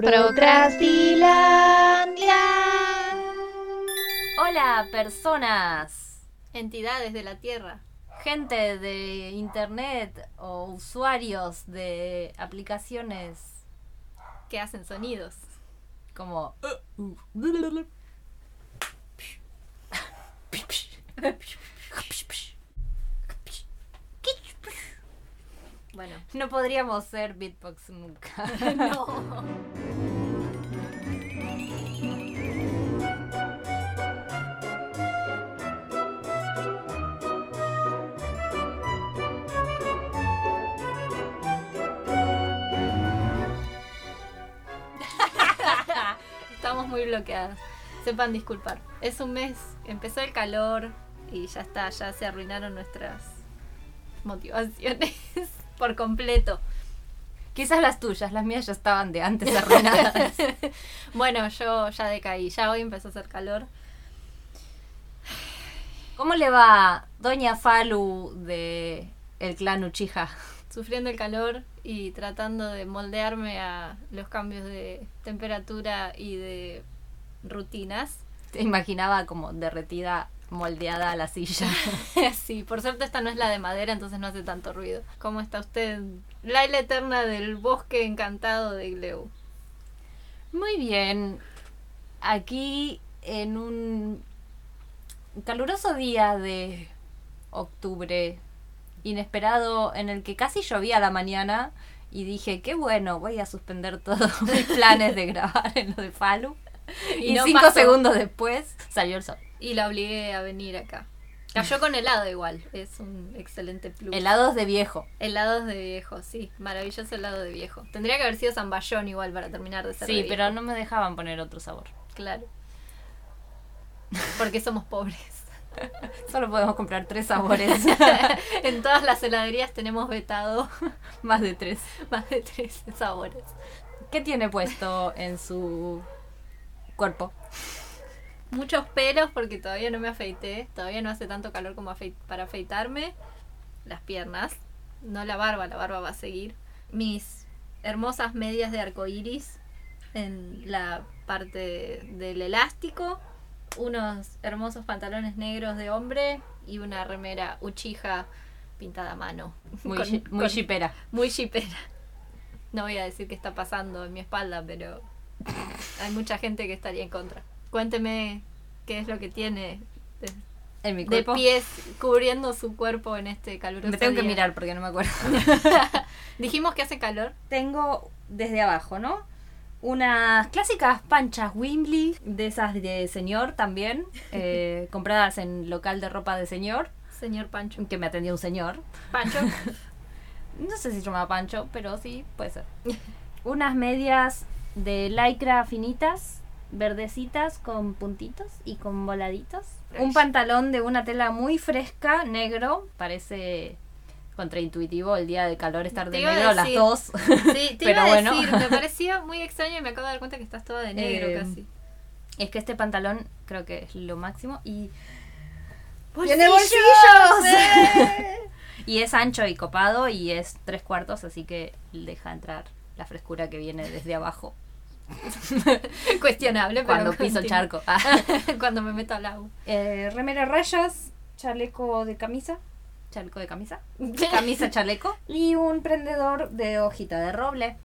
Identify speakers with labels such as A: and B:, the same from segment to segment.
A: Procrastilandia.
B: Hola, personas,
C: Entidades de la Tierra.
B: gente de internet o usuarios de aplicaciones
C: que hacen sonidos.
B: como
C: Bueno,
B: no podríamos ser beatbox nunca.
C: no. Estamos muy bloqueadas. Sepan disculpar. Es un mes, empezó el calor y ya está, ya se arruinaron nuestras motivaciones por completo.
B: Quizás las tuyas, las mías ya estaban de antes arruinadas.
C: Bueno, yo ya decaí, ya hoy empezó a hacer calor.
B: ¿Cómo le va Doña Falu de el clan Uchiha?
C: sufriendo el calor y tratando de moldearme a los cambios de temperatura y de rutinas.
B: Te imaginaba como derretida, moldeada a la silla.
C: sí, por suerte esta no es la de madera, entonces no hace tanto ruido. ¿Cómo está usted? Laila eterna del bosque encantado de Gleu.
B: Muy bien. Aquí en un caluroso día de octubre inesperado en el que casi llovía a la mañana y dije, qué bueno, voy a suspender todos mis planes de grabar en lo de Falu. Y,
C: no
B: cinco
C: pasó.
B: segundos después salió el sol.
C: Y la obligué a venir acá. Cayó con helado igual, es un excelente plus.
B: Helados de viejo.
C: Helados de viejo, sí, maravilloso helado de viejo. Tendría que haber sido zamballón igual para terminar de ser de
B: Sí,
C: viejo.
B: pero no me dejaban poner otro sabor.
C: Claro. Porque somos pobres.
B: Solo podemos comprar tres sabores,
C: en todas las heladerías tenemos vetado
B: más de tres.
C: más de tres sabores.
B: ¿Qué tiene puesto en su cuerpo?
C: Muchos pelos porque todavía no me afeité. Todavía no hace tanto calor como afei- para afeitarme. Las piernas. No la barba, la barba va a seguir. Mis hermosas medias de arco iris en la parte del elástico. Unos hermosos pantalones negros de hombre y una remera Uchiha pintada a mano.
B: Muy,
C: Con-
B: muy shipera.
C: muy shipera. No voy a decir qué está pasando en mi espalda, pero hay mucha gente que estaría en contra. Cuénteme qué es lo que tiene de,
B: En mi
C: de pies cubriendo su cuerpo en este caluroso
B: Me tengo que mirar porque no me acuerdo.
C: Dijimos que hace calor.
B: tengo desde abajo, ¿no? Unas clásicas panchas Wimbley, de esas de señor también, eh, compradas en local de ropa de señor,
C: Señor Pancho.
B: que me atendió un señor.
C: Pancho.
B: No sé si se llama Pancho, pero sí, puede ser. Unas medias de lycra finitas, verdecitas con puntitos y con voladitos. Un pantalón de una tela muy fresca, negro, parece contraintuitivo el día de calor estar de
C: iba a
B: negro las dos.
C: Sí, te
B: Pero
C: iba a
B: bueno.
C: decir, me parecía muy extraño y me acabo de dar cuenta que estás toda de negro
B: Eh,
C: casi.
B: Es que este pantalón creo que es lo máximo y
C: ¡Tiene
B: y es ancho y copado y es tres cuartos, así que deja entrar la frescura que viene desde abajo
C: Cuestionable, pero
B: cuando piso
C: continúa.
B: charco. Ah.
C: cuando me meto al agua.
B: Eh, remera rayas, chaleco de camisa, chaleco de camisa, camisa chaleco y un prendedor de hojita de roble.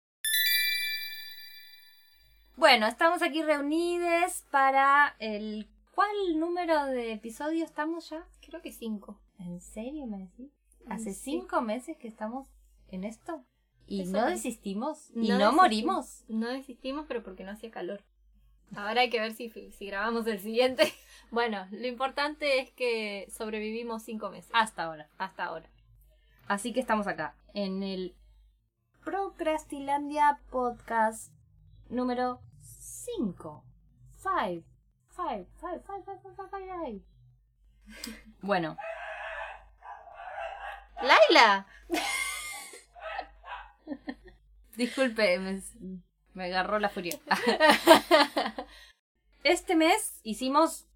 B: Bueno, estamos aquí reunidos para el ¿cuál número de episodio estamos ya?
C: Creo que cinco.
B: ¿En serio me decís? ¿Hace
C: Sí.
B: cinco meses que estamos en esto? ¿Y
C: Eso
B: no
C: es.
B: desistimos? ¿Y
C: No
B: no,
C: desistimos.
B: morimos?
C: No desistimos, pero porque no hacía calor. Ahora hay que ver si, si grabamos el siguiente. Bueno, lo importante es que sobrevivimos cinco meses.
B: Hasta ahora.
C: Hasta ahora.
B: Así que estamos acá, en el Procrastilandia Podcast número 5. 5. 5, 5, 5, 5, Bueno,
C: ¡Laila!
B: disculpe, me, me agarró la furia. Este mes hicimos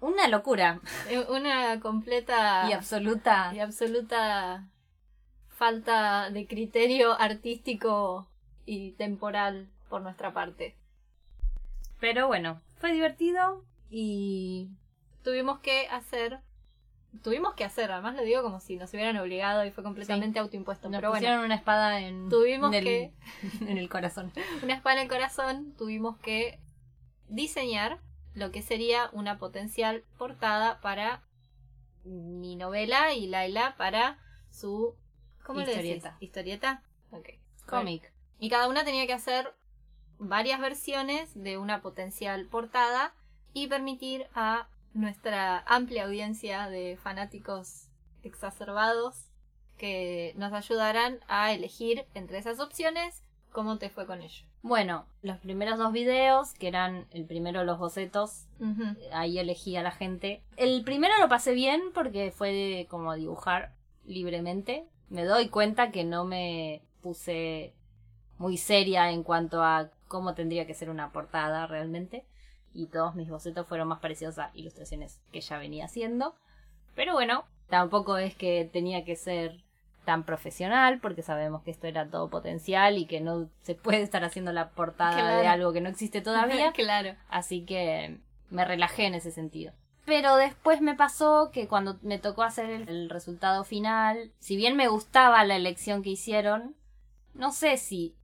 B: una locura
C: Eh, Una completa
B: y absoluta.
C: y absoluta falta de criterio artístico y temporal por nuestra parte.
B: Pero bueno, fue divertido y
C: Tuvimos que hacer. Tuvimos que hacer, además lo digo como si nos hubieran obligado y fue completamente autoimpuesto.
B: nos
C: pero bueno,
B: pusieron una espada en,
C: Tuvimos
B: en el,
C: que-
B: en el corazón.
C: una espada en el corazón, tuvimos que diseñar lo que sería una potencial portada para mi novela y Laila para su ¿cómo le decís?
B: Historieta.
C: historieta. Ok.
B: Cómic.
C: Y cada una tenía que hacer varias versiones de una potencial portada y permitir a nuestra amplia audiencia de fanáticos exacerbados que nos ayudaran a elegir entre esas opciones cómo te fue con ello.
B: Bueno, los primeros dos videos, que eran el primero los bocetos, ahí elegí a la gente. El primero lo pasé bien porque fue de como dibujar libremente. Me doy cuenta que no me puse muy seria en cuanto a cómo tendría que ser una portada realmente. Y todos mis bocetos fueron más parecidos a ilustraciones que ya venía haciendo. Pero bueno, tampoco es que tenía que ser tan profesional porque sabemos que esto era todo potencial y que no se puede estar haciendo la portada de algo que no existe todavía.
C: claro.
B: Así que me relajé en ese sentido. Pero después me pasó que cuando me tocó hacer el, el resultado final, si bien me gustaba la elección que hicieron, no sé si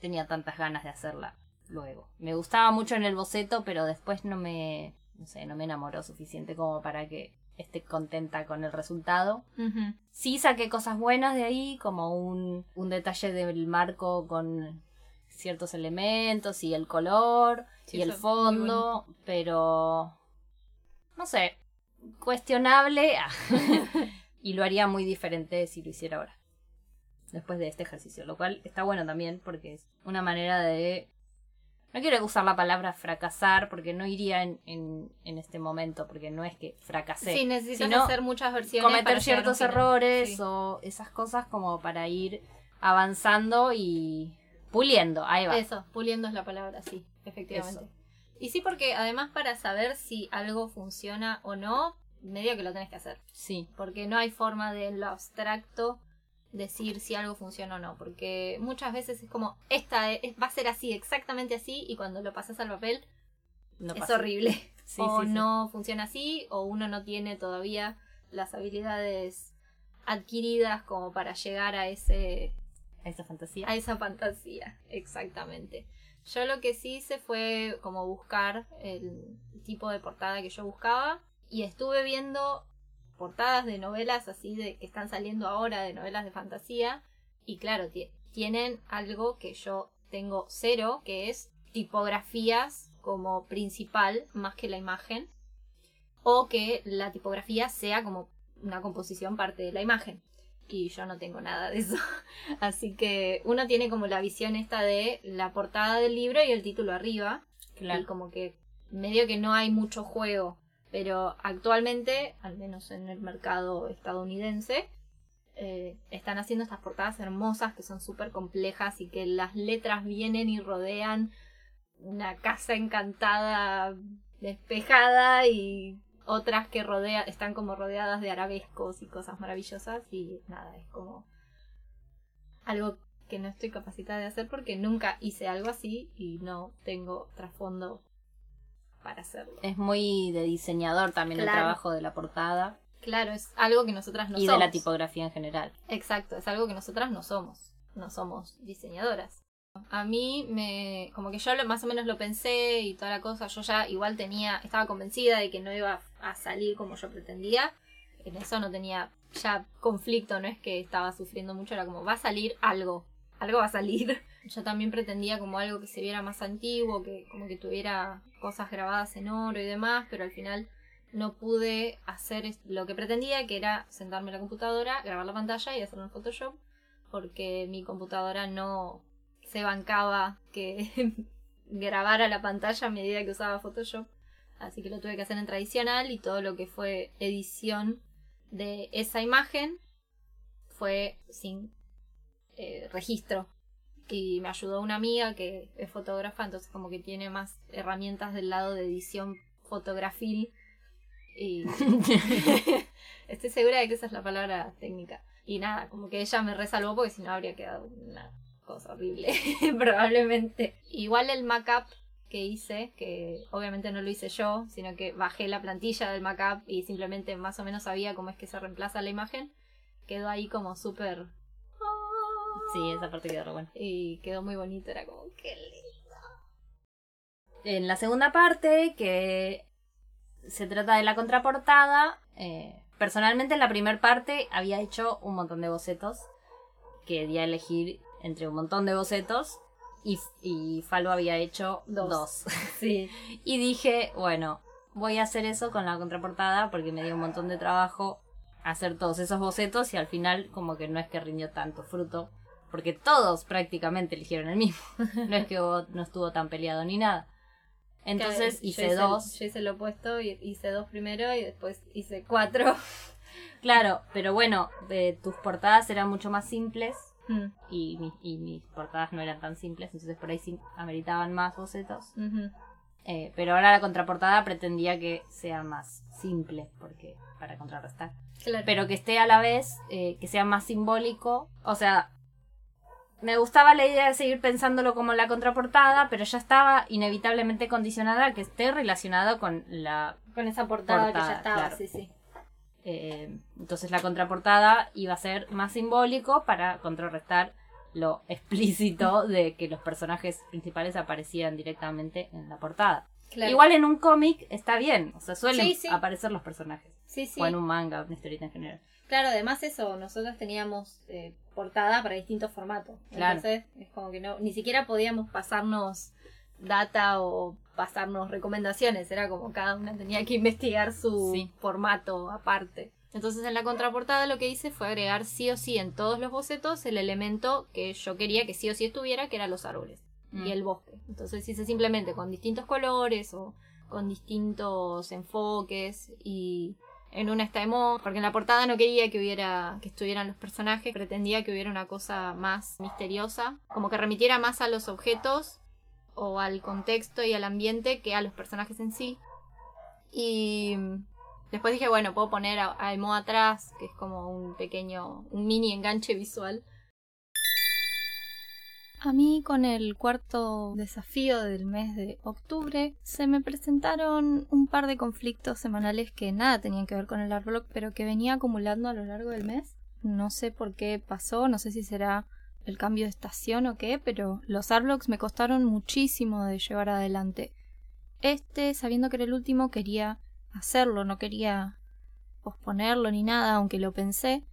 B: tenía tantas ganas de hacerla luego. Me gustaba mucho en el boceto, pero después no me, no sé, no me enamoró suficiente como para que esté contenta con el resultado. Sí saqué cosas buenas de ahí, como un, un detalle del marco con ciertos elementos y el color
C: Sí,
B: y el fondo, pero no sé, cuestionable y lo haría muy diferente si lo hiciera ahora. Después de este ejercicio, lo cual está bueno también porque es una manera de... No quiero usar la palabra fracasar porque no iría en, en, en este momento, porque no es que fracasé
C: Sí, necesitas
B: sino
C: hacer muchas versiones.
B: cometer ciertos errores
C: Sí.
B: o esas cosas como para ir avanzando y puliendo. Ahí va.
C: Eso, puliendo es la palabra, sí, efectivamente. Y sí, porque además para saber si algo funciona o no, medio que lo tenés que hacer.
B: Sí,
C: Porque no hay forma de en lo abstracto decir si algo funciona o no. Porque muchas veces es como, esta es- va a ser así, exactamente así, y cuando lo pasas al papel
B: no
C: es
B: pasa.
C: horrible.
B: Sí,
C: o
B: sí, sí.
C: no funciona así, o uno no tiene todavía las habilidades adquiridas como para llegar a ese
B: Esa fantasía.
C: a esa fantasía, exactamente. Yo lo que sí hice fue como buscar el tipo de portada que yo buscaba y estuve viendo portadas de novelas así de que están saliendo ahora de novelas de fantasía y claro, ti- tienen algo que yo tengo cero, que es tipografías como principal más que la imagen o que la tipografía sea como una composición parte de la imagen. Y yo no tengo nada de eso. Así que uno tiene como la visión esta de la portada del libro y el título arriba.
B: Claro.
C: Y como que medio que no hay mucho juego. Pero actualmente, al menos en el mercado estadounidense, eh, están haciendo estas portadas hermosas que son súper complejas y que las letras vienen y rodean una casa encantada despejada y otras que rodea, están como rodeadas de arabescos y cosas maravillosas y nada, es como algo que no estoy capacitada de hacer porque nunca hice algo así y no tengo trasfondo para hacerlo.
B: Es muy de diseñador también el trabajo de la portada
C: Claro, es algo que nosotras no
B: y
C: somos.
B: de la tipografía en general.
C: Exacto, es algo que nosotras no somos. No somos diseñadoras. A mí me. como que yo lo, más o menos lo pensé y toda la cosa. Yo ya igual tenía. estaba convencida de que no iba a salir como yo pretendía. En eso no tenía ya conflicto, no es que estaba sufriendo mucho, era como va a salir algo. Algo va a salir. Yo también pretendía como algo que se viera más antiguo, que como que tuviera cosas grabadas en oro y demás, pero al final no pude hacer lo que pretendía, que era sentarme en la computadora, grabar la pantalla y hacerlo en Photoshop, porque mi computadora no se bancaba que grabara la pantalla a medida que usaba Photoshop. Así que lo tuve que hacer en tradicional y todo lo que fue edición de esa imagen fue sin eh, registro. Y me ayudó una amiga que es fotógrafa, entonces como que tiene más herramientas del lado de edición fotografil. Y estoy segura de que esa es la palabra técnica. Y nada, como que ella me resalvó porque si no habría quedado una cosa horrible, probablemente. Igual el Mac-up que hice, que obviamente no lo hice yo, sino que bajé la plantilla del Mac-up y simplemente más o menos sabía cómo es que se reemplaza la imagen, quedó ahí como súper...
B: Sí, esa parte quedó re buena.
C: Y quedó muy bonito, era como, qué lindo.
B: En la segunda parte, que se trata de la contraportada, eh, personalmente en la primera parte había hecho un montón de bocetos, que di a elegir entre un montón de bocetos, y, y Falo había hecho
C: Dos.
B: dos.
C: Sí.
B: Y dije, bueno, voy a hacer eso con la contraportada porque me dio un montón de trabajo hacer todos esos bocetos y al final como que no es que rindió tanto fruto, porque todos prácticamente eligieron el mismo. no es que no estuvo tan peleado ni nada. Entonces
C: Yo
B: hice dos.
C: Yo hice lo opuesto, y hice dos primero y después hice cuatro.
B: Claro, pero bueno, de tus portadas eran mucho más simples
C: Mm,
B: y, mi- y mis portadas no eran tan simples, entonces por ahí sí ameritaban más bocetos. Eh, pero ahora la contraportada pretendía que sea más simple, porque para contrarrestar.
C: Claro.
B: Pero que esté a la vez, eh, que sea más simbólico. O sea, me gustaba la idea de seguir pensándolo como la contraportada, pero ya estaba inevitablemente condicionada a que esté relacionado con la...
C: Con esa portada, que ya estaba,
B: claro.
C: sí, sí.
B: eh, entonces la contraportada iba a ser más simbólico para contrarrestar lo explícito de que los personajes principales aparecían directamente en la portada.
C: Claro.
B: Igual en un cómic está bien, o sea, suelen
C: Sí, sí.
B: aparecer los personajes.
C: Sí, sí.
B: O en un manga, una historieta en general.
C: Claro, además eso, nosotros teníamos eh, portada para distintos formatos.
B: Claro.
C: Entonces, es como que no, ni siquiera podíamos pasarnos data o pasarnos recomendaciones. Era como cada una tenía que investigar su
B: Sí.
C: formato aparte. Entonces en la contraportada lo que hice fue agregar sí o sí en todos los bocetos el elemento que yo quería que sí o sí estuviera, que eran los árboles
B: Mm.
C: y el bosque. Entonces hice simplemente con distintos colores o con distintos enfoques y en una está emo, porque en la portada no quería que hubiera que estuvieran los personajes, pretendía que hubiera una cosa más misteriosa, como que remitiera más a los objetos o al contexto y al ambiente que a los personajes en sí. Y después dije, bueno, puedo poner a, a Emo atrás, que es como un pequeño, un mini enganche visual. A mí con el cuarto desafío del mes de octubre se me presentaron un par de conflictos semanales que nada tenían que ver con el Arblock, pero que venía acumulando a lo largo del mes. No sé por qué pasó, no sé si será el cambio de estación o qué, pero los Arblocks me costaron muchísimo de llevar adelante. Este, sabiendo que era el último, quería hacerlo, no quería posponerlo ni nada, aunque lo pensé.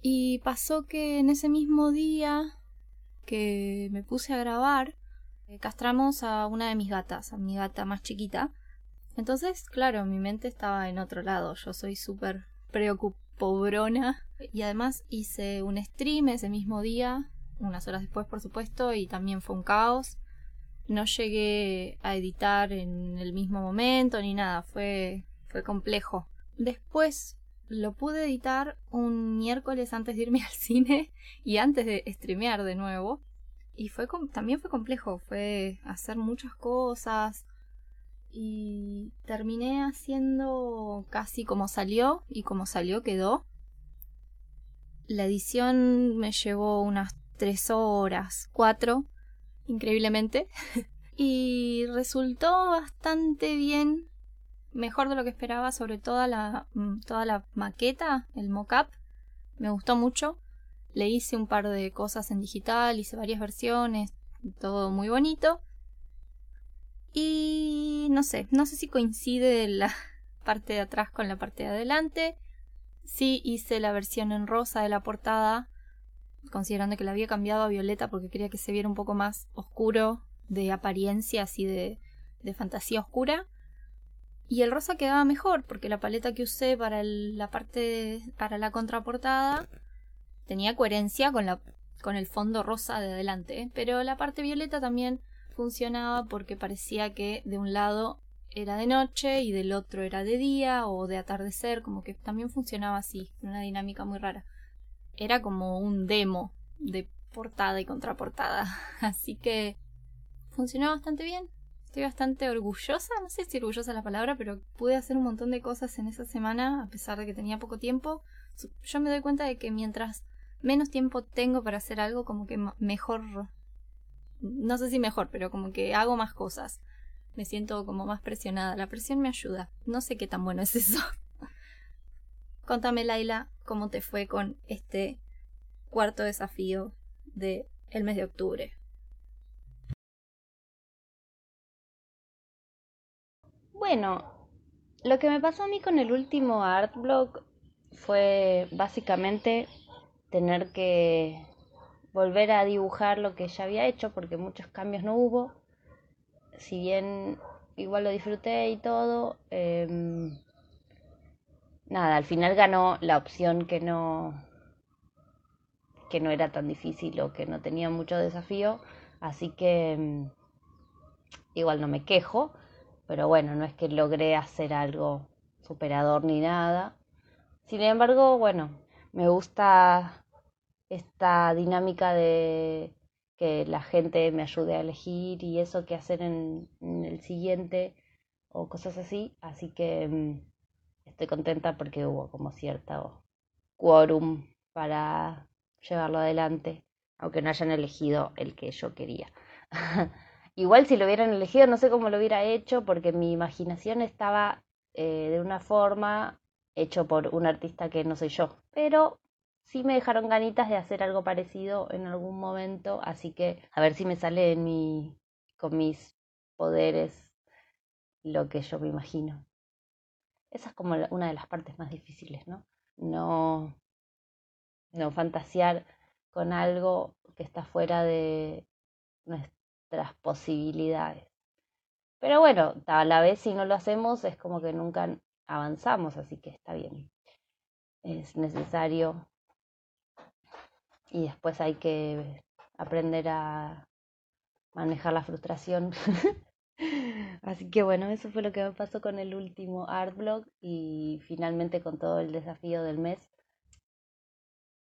C: Y pasó que en ese mismo día que me puse a grabar, eh, castramos a una de mis gatas, a mi gata más chiquita. Entonces, claro, mi mente estaba en otro lado. Yo soy súper preocupobrona. Y además hice un stream ese mismo día, unas horas después, por supuesto, y también fue un caos. No llegué a editar en el mismo momento ni nada, fue, fue complejo. Después lo pude editar un miércoles antes de irme al cine y antes de streamear de nuevo. Y fue también fue complejo, fue hacer muchas cosas y terminé haciendo casi como salió y como salió quedó. La edición me llevó unas tres horas, cuatro, increíblemente. y resultó bastante bien, mejor de lo que esperaba, sobre todo la, mm, toda la maqueta, el mock-up. Me gustó mucho. Le hice un par de cosas en digital, hice varias versiones, todo muy bonito. Y no sé, no sé si coincide la parte de atrás con la parte de adelante. Sí hice la versión en rosa de la portada, considerando que la había cambiado a violeta porque quería que se viera un poco más oscuro, de apariencia así de, de fantasía oscura. Y el rosa quedaba mejor porque la paleta que usé para la parte para la contraportada tenía coherencia con la con el fondo rosa de adelante, pero la parte violeta también funcionaba porque parecía que de un lado era de noche y del otro era de día o de atardecer, como que también funcionaba así, una dinámica muy rara. Era como un demo de portada y contraportada, así que funcionó bastante bien. Estoy bastante orgullosa, no sé si orgullosa es la palabra, pero pude hacer un montón de cosas en esa semana a pesar de que tenía poco tiempo. Yo me doy cuenta de que mientras menos tiempo tengo para hacer algo, como que mejor, no sé si mejor, pero como que hago más cosas. Me siento como más presionada. La presión me ayuda. No sé qué tan bueno es eso. Contame, Laila, cómo te fue con este cuarto desafío de el mes de octubre.
B: Bueno, lo que me pasó a mí con el último art blog fue básicamente tener que volver a dibujar lo que ya había hecho porque muchos cambios no hubo. Si bien igual lo disfruté y todo, em, nada, al final ganó la opción que no que no era tan difícil o que no tenía mucho desafío, así que em, igual no me quejo, pero bueno, no es que logré hacer algo superador ni nada. Sin embargo, bueno, me gusta esta dinámica de que la gente me ayude a elegir y eso que hacer en, el siguiente o cosas así. Así que mm, estoy contenta porque hubo como cierto quórum para llevarlo adelante, aunque no hayan elegido el que yo quería. Igual si lo hubieran elegido, no sé cómo lo hubiera hecho, porque mi imaginación estaba eh, de una forma hecho por un artista que no soy yo. Pero sí me dejaron ganitas de hacer algo parecido en algún momento, así que a ver si me sale en mi, con mis poderes lo que yo me imagino. Esa es como una de las partes más difíciles, ¿no? No, no fantasear con algo que está fuera de nuestras posibilidades. Pero bueno, a la vez si no lo hacemos es como que nunca avanzamos, así que está bien. Es necesario y después hay que aprender a manejar la frustración. Así que bueno, eso fue lo que me pasó con el último art blog y finalmente con todo el desafío del mes.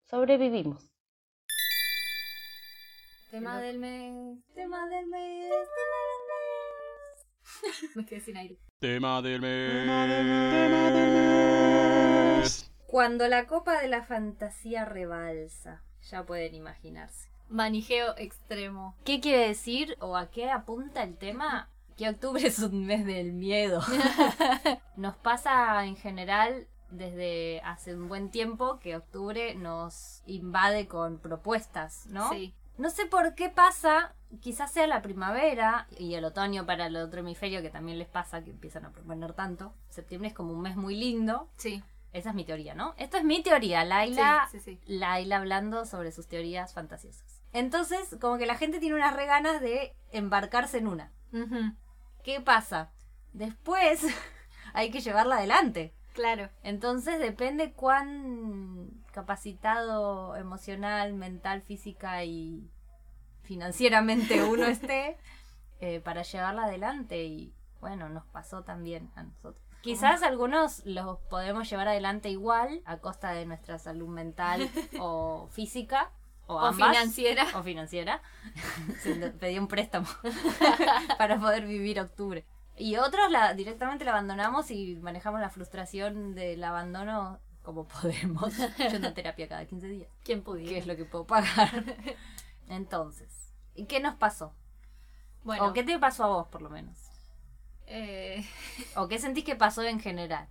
B: Sobrevivimos.
C: Tema del mes, tema del mes, tema del mes. me quedé sin aire.
A: Tema del mes. Tema del mes.
B: Cuando la copa de la fantasía rebalsa. Ya pueden imaginarse.
C: Manijeo extremo.
B: ¿Qué quiere decir o a qué apunta el tema? Que octubre es un mes del miedo. nos pasa en general desde hace un buen tiempo que octubre nos invade con propuestas, ¿no?
C: Sí.
B: No sé por qué pasa, quizás sea la primavera y el otoño para el otro hemisferio que también les pasa que empiezan a proponer tanto. Septiembre es como un mes muy lindo.
C: Sí.
B: Esa es mi teoría, ¿no? Esto es mi teoría, Laila, Laila hablando sobre sus teorías fantasiosas. Entonces, como que la gente tiene unas reganas de embarcarse en una. ¿Qué pasa? Después hay que llevarla adelante.
C: Claro.
B: Entonces depende cuán capacitado emocional, mental, física y financieramente uno esté eh, para llevarla adelante. Y bueno, nos pasó también a nosotros. Quizás algunos los podemos llevar adelante igual a costa de nuestra salud mental o física. O,
C: financiera.
B: O financiera. pedí un préstamo para poder vivir octubre. Y otros la, directamente la abandonamos y manejamos la frustración del abandono como podemos. Yendo a terapia cada 15 días.
C: ¿Quién pudiera?
B: ¿Qué es lo que puedo pagar? Entonces, ¿y qué nos pasó? Bueno. ¿O qué te pasó a vos, por lo menos?
C: Eh...
B: ¿O qué sentís que pasó en general?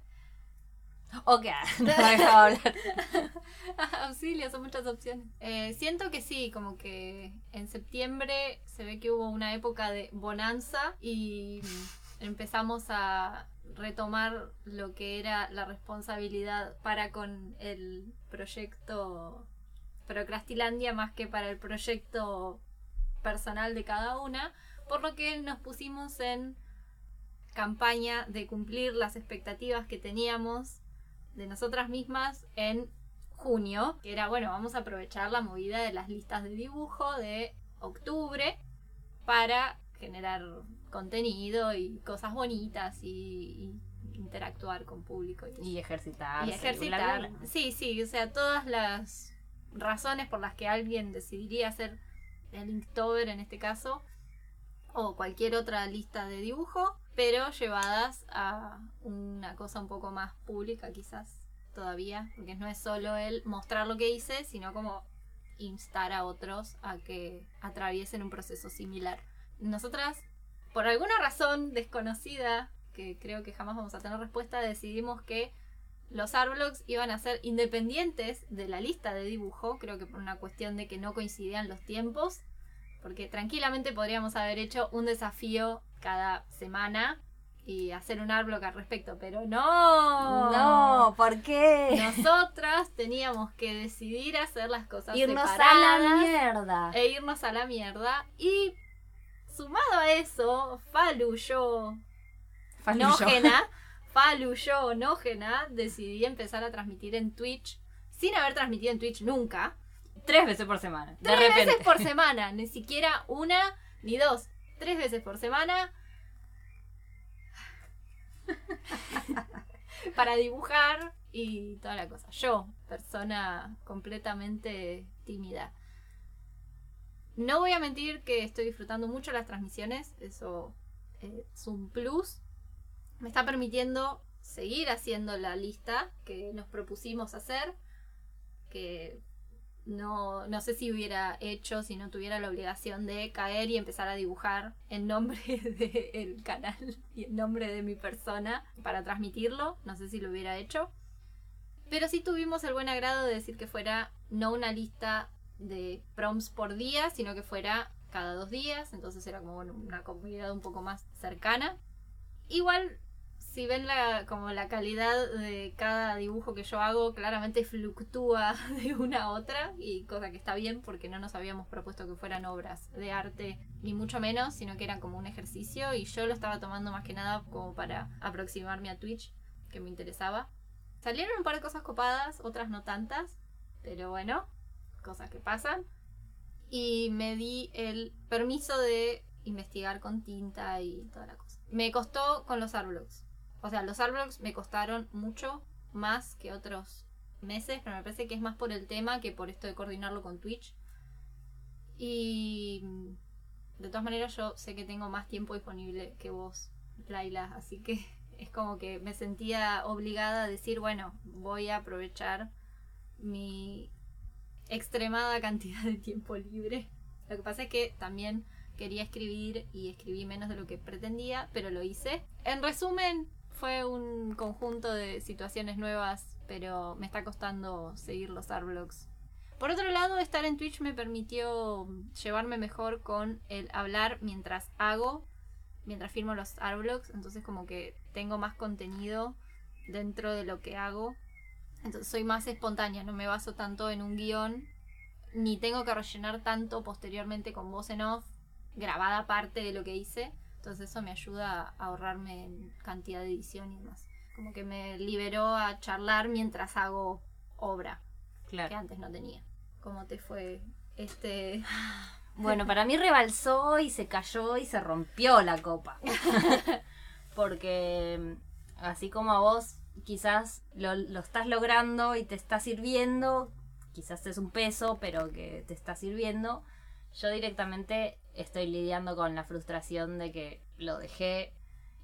B: ¿O qué? No hablar.
C: Auxilio, son muchas opciones. Eh, siento que sí, como que en septiembre se ve que hubo una época de bonanza y empezamos a retomar lo que era la responsabilidad para con el proyecto Procrastilandia más que para el proyecto personal de cada una, por lo que nos pusimos en campaña de cumplir las expectativas que teníamos de nosotras mismas en junio, que era, bueno, vamos a aprovechar la movida de las listas de dibujo de octubre para generar contenido y cosas bonitas y, interactuar con público.
B: Y, ejercitar.
C: Y ejercitar. Sí, sí, o sea, todas las razones por las que alguien decidiría hacer el Inktober en este caso, o cualquier otra lista de dibujo, pero llevadas a una cosa un poco más pública quizás todavía, porque no es solo el mostrar lo que hice, sino como instar a otros a que atraviesen un proceso similar. Nosotras, por alguna razón desconocida, que creo que jamás vamos a tener respuesta, decidimos que los Arblogs iban a ser independientes de la lista de dibujo, creo que por una cuestión de que no coincidían los tiempos, porque tranquilamente podríamos haber hecho un desafío cada semana y hacer un Arblog al respecto, pero no.
B: No, ¿por qué?
C: Nosotras teníamos que decidir hacer las cosas
B: Irnos a
C: separadas
B: la mierda.
C: e irnos a la mierda y sumado a eso, Falu, yo, Nógena, Falu, yo, Nógena, decidí empezar a transmitir en Twitch sin haber transmitido en Twitch nunca.
B: Tres veces por semana. De
C: Tres
B: repente.
C: veces por semana, ni siquiera una ni dos, tres veces por semana. para dibujar y toda la cosa. Yo, persona completamente tímida. No voy a mentir que estoy disfrutando mucho las transmisiones, eso eh, es un plus. Me está permitiendo seguir haciendo la lista que nos propusimos hacer, que no, no sé si hubiera hecho si no tuviera la obligación de caer y empezar a dibujar en nombre del canal y en nombre de mi persona para transmitirlo. No sé si lo hubiera hecho. Pero sí tuvimos el buen agrado de decir que fuera no una lista de prompts por día, sino que fuera cada dos días. Entonces era como una comunidad un poco más cercana. Igual si ven la, como la calidad de cada dibujo que yo hago, claramente fluctúa de una a otra, y cosa que está bien porque no nos habíamos propuesto que fueran obras de arte, ni mucho menos, sino que eran como un ejercicio, y yo lo estaba tomando más que nada como para aproximarme a Twitch, que me interesaba. Salieron un par de cosas copadas, otras no tantas, pero bueno, cosas que pasan. Y me di el permiso de investigar con tinta y toda la cosa. Me costó con los Arblogs. O sea, los Arblogs me costaron mucho más que otros meses, pero me parece que es más por el tema que por esto de coordinarlo con Twitch. Y de todas maneras yo sé que tengo más tiempo disponible que vos, Laila, así que es como que me sentía obligada a decir, bueno, voy a aprovechar mi extremada cantidad de tiempo libre. Lo que pasa es que también quería escribir y escribí menos de lo que pretendía, pero lo hice. En resumen, fue un conjunto de situaciones nuevas, pero me está costando seguir los Arblogs. Por otro lado, estar en Twitch me permitió llevarme mejor con el hablar mientras hago, mientras filmo los Arblogs, entonces como que tengo más contenido dentro de lo que hago. Entonces soy más espontánea, no me baso tanto en un guion, ni tengo que rellenar tanto posteriormente con voz en off, grabada parte de lo que hice. Entonces eso me ayuda a ahorrarme en cantidad de edición y demás. Como que me liberó a charlar mientras hago obra, que
B: Claro.
C: antes no tenía. ¿Cómo te fue este...?
B: Bueno, para mí rebalsó y se cayó y se rompió la copa. Porque así como a vos quizás lo, lo estás logrando y te está sirviendo, quizás es un peso, pero que te está sirviendo, yo directamente estoy lidiando con la frustración de que lo dejé.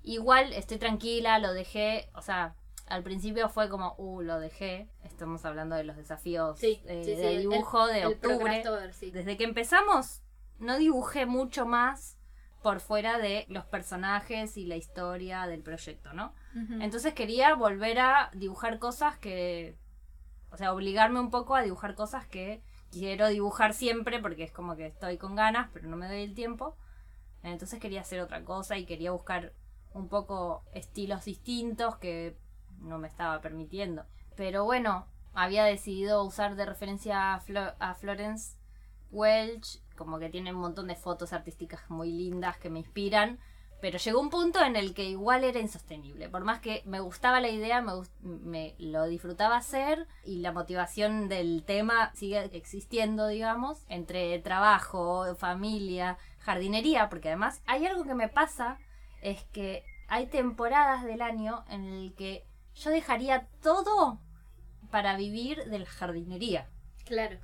B: Igual estoy tranquila, lo dejé, o sea, al principio fue como, uh, lo dejé. Estamos hablando de los desafíos eh, de dibujo de octubre. Desde que empezamos, no dibujé mucho más por fuera de los personajes y la historia del proyecto, ¿no? Entonces quería volver a dibujar cosas que. O sea, obligarme un poco a dibujar cosas que quiero dibujar siempre porque es como que estoy con ganas, pero no me doy el tiempo. Entonces quería hacer otra cosa y quería buscar un poco estilos distintos que no me estaba permitiendo. Pero bueno, había decidido usar de referencia a, Flo- a Florence Welch, como que tiene un montón de fotos artísticas muy lindas que me inspiran. Pero llegó un punto en el que igual era insostenible. Por más que me gustaba la idea, me, me lo disfrutaba hacer y la motivación del tema sigue existiendo, digamos, entre trabajo, familia, jardinería, porque además hay algo que me pasa, es que hay temporadas del año en el que yo dejaría todo para vivir de la jardinería.
C: Claro.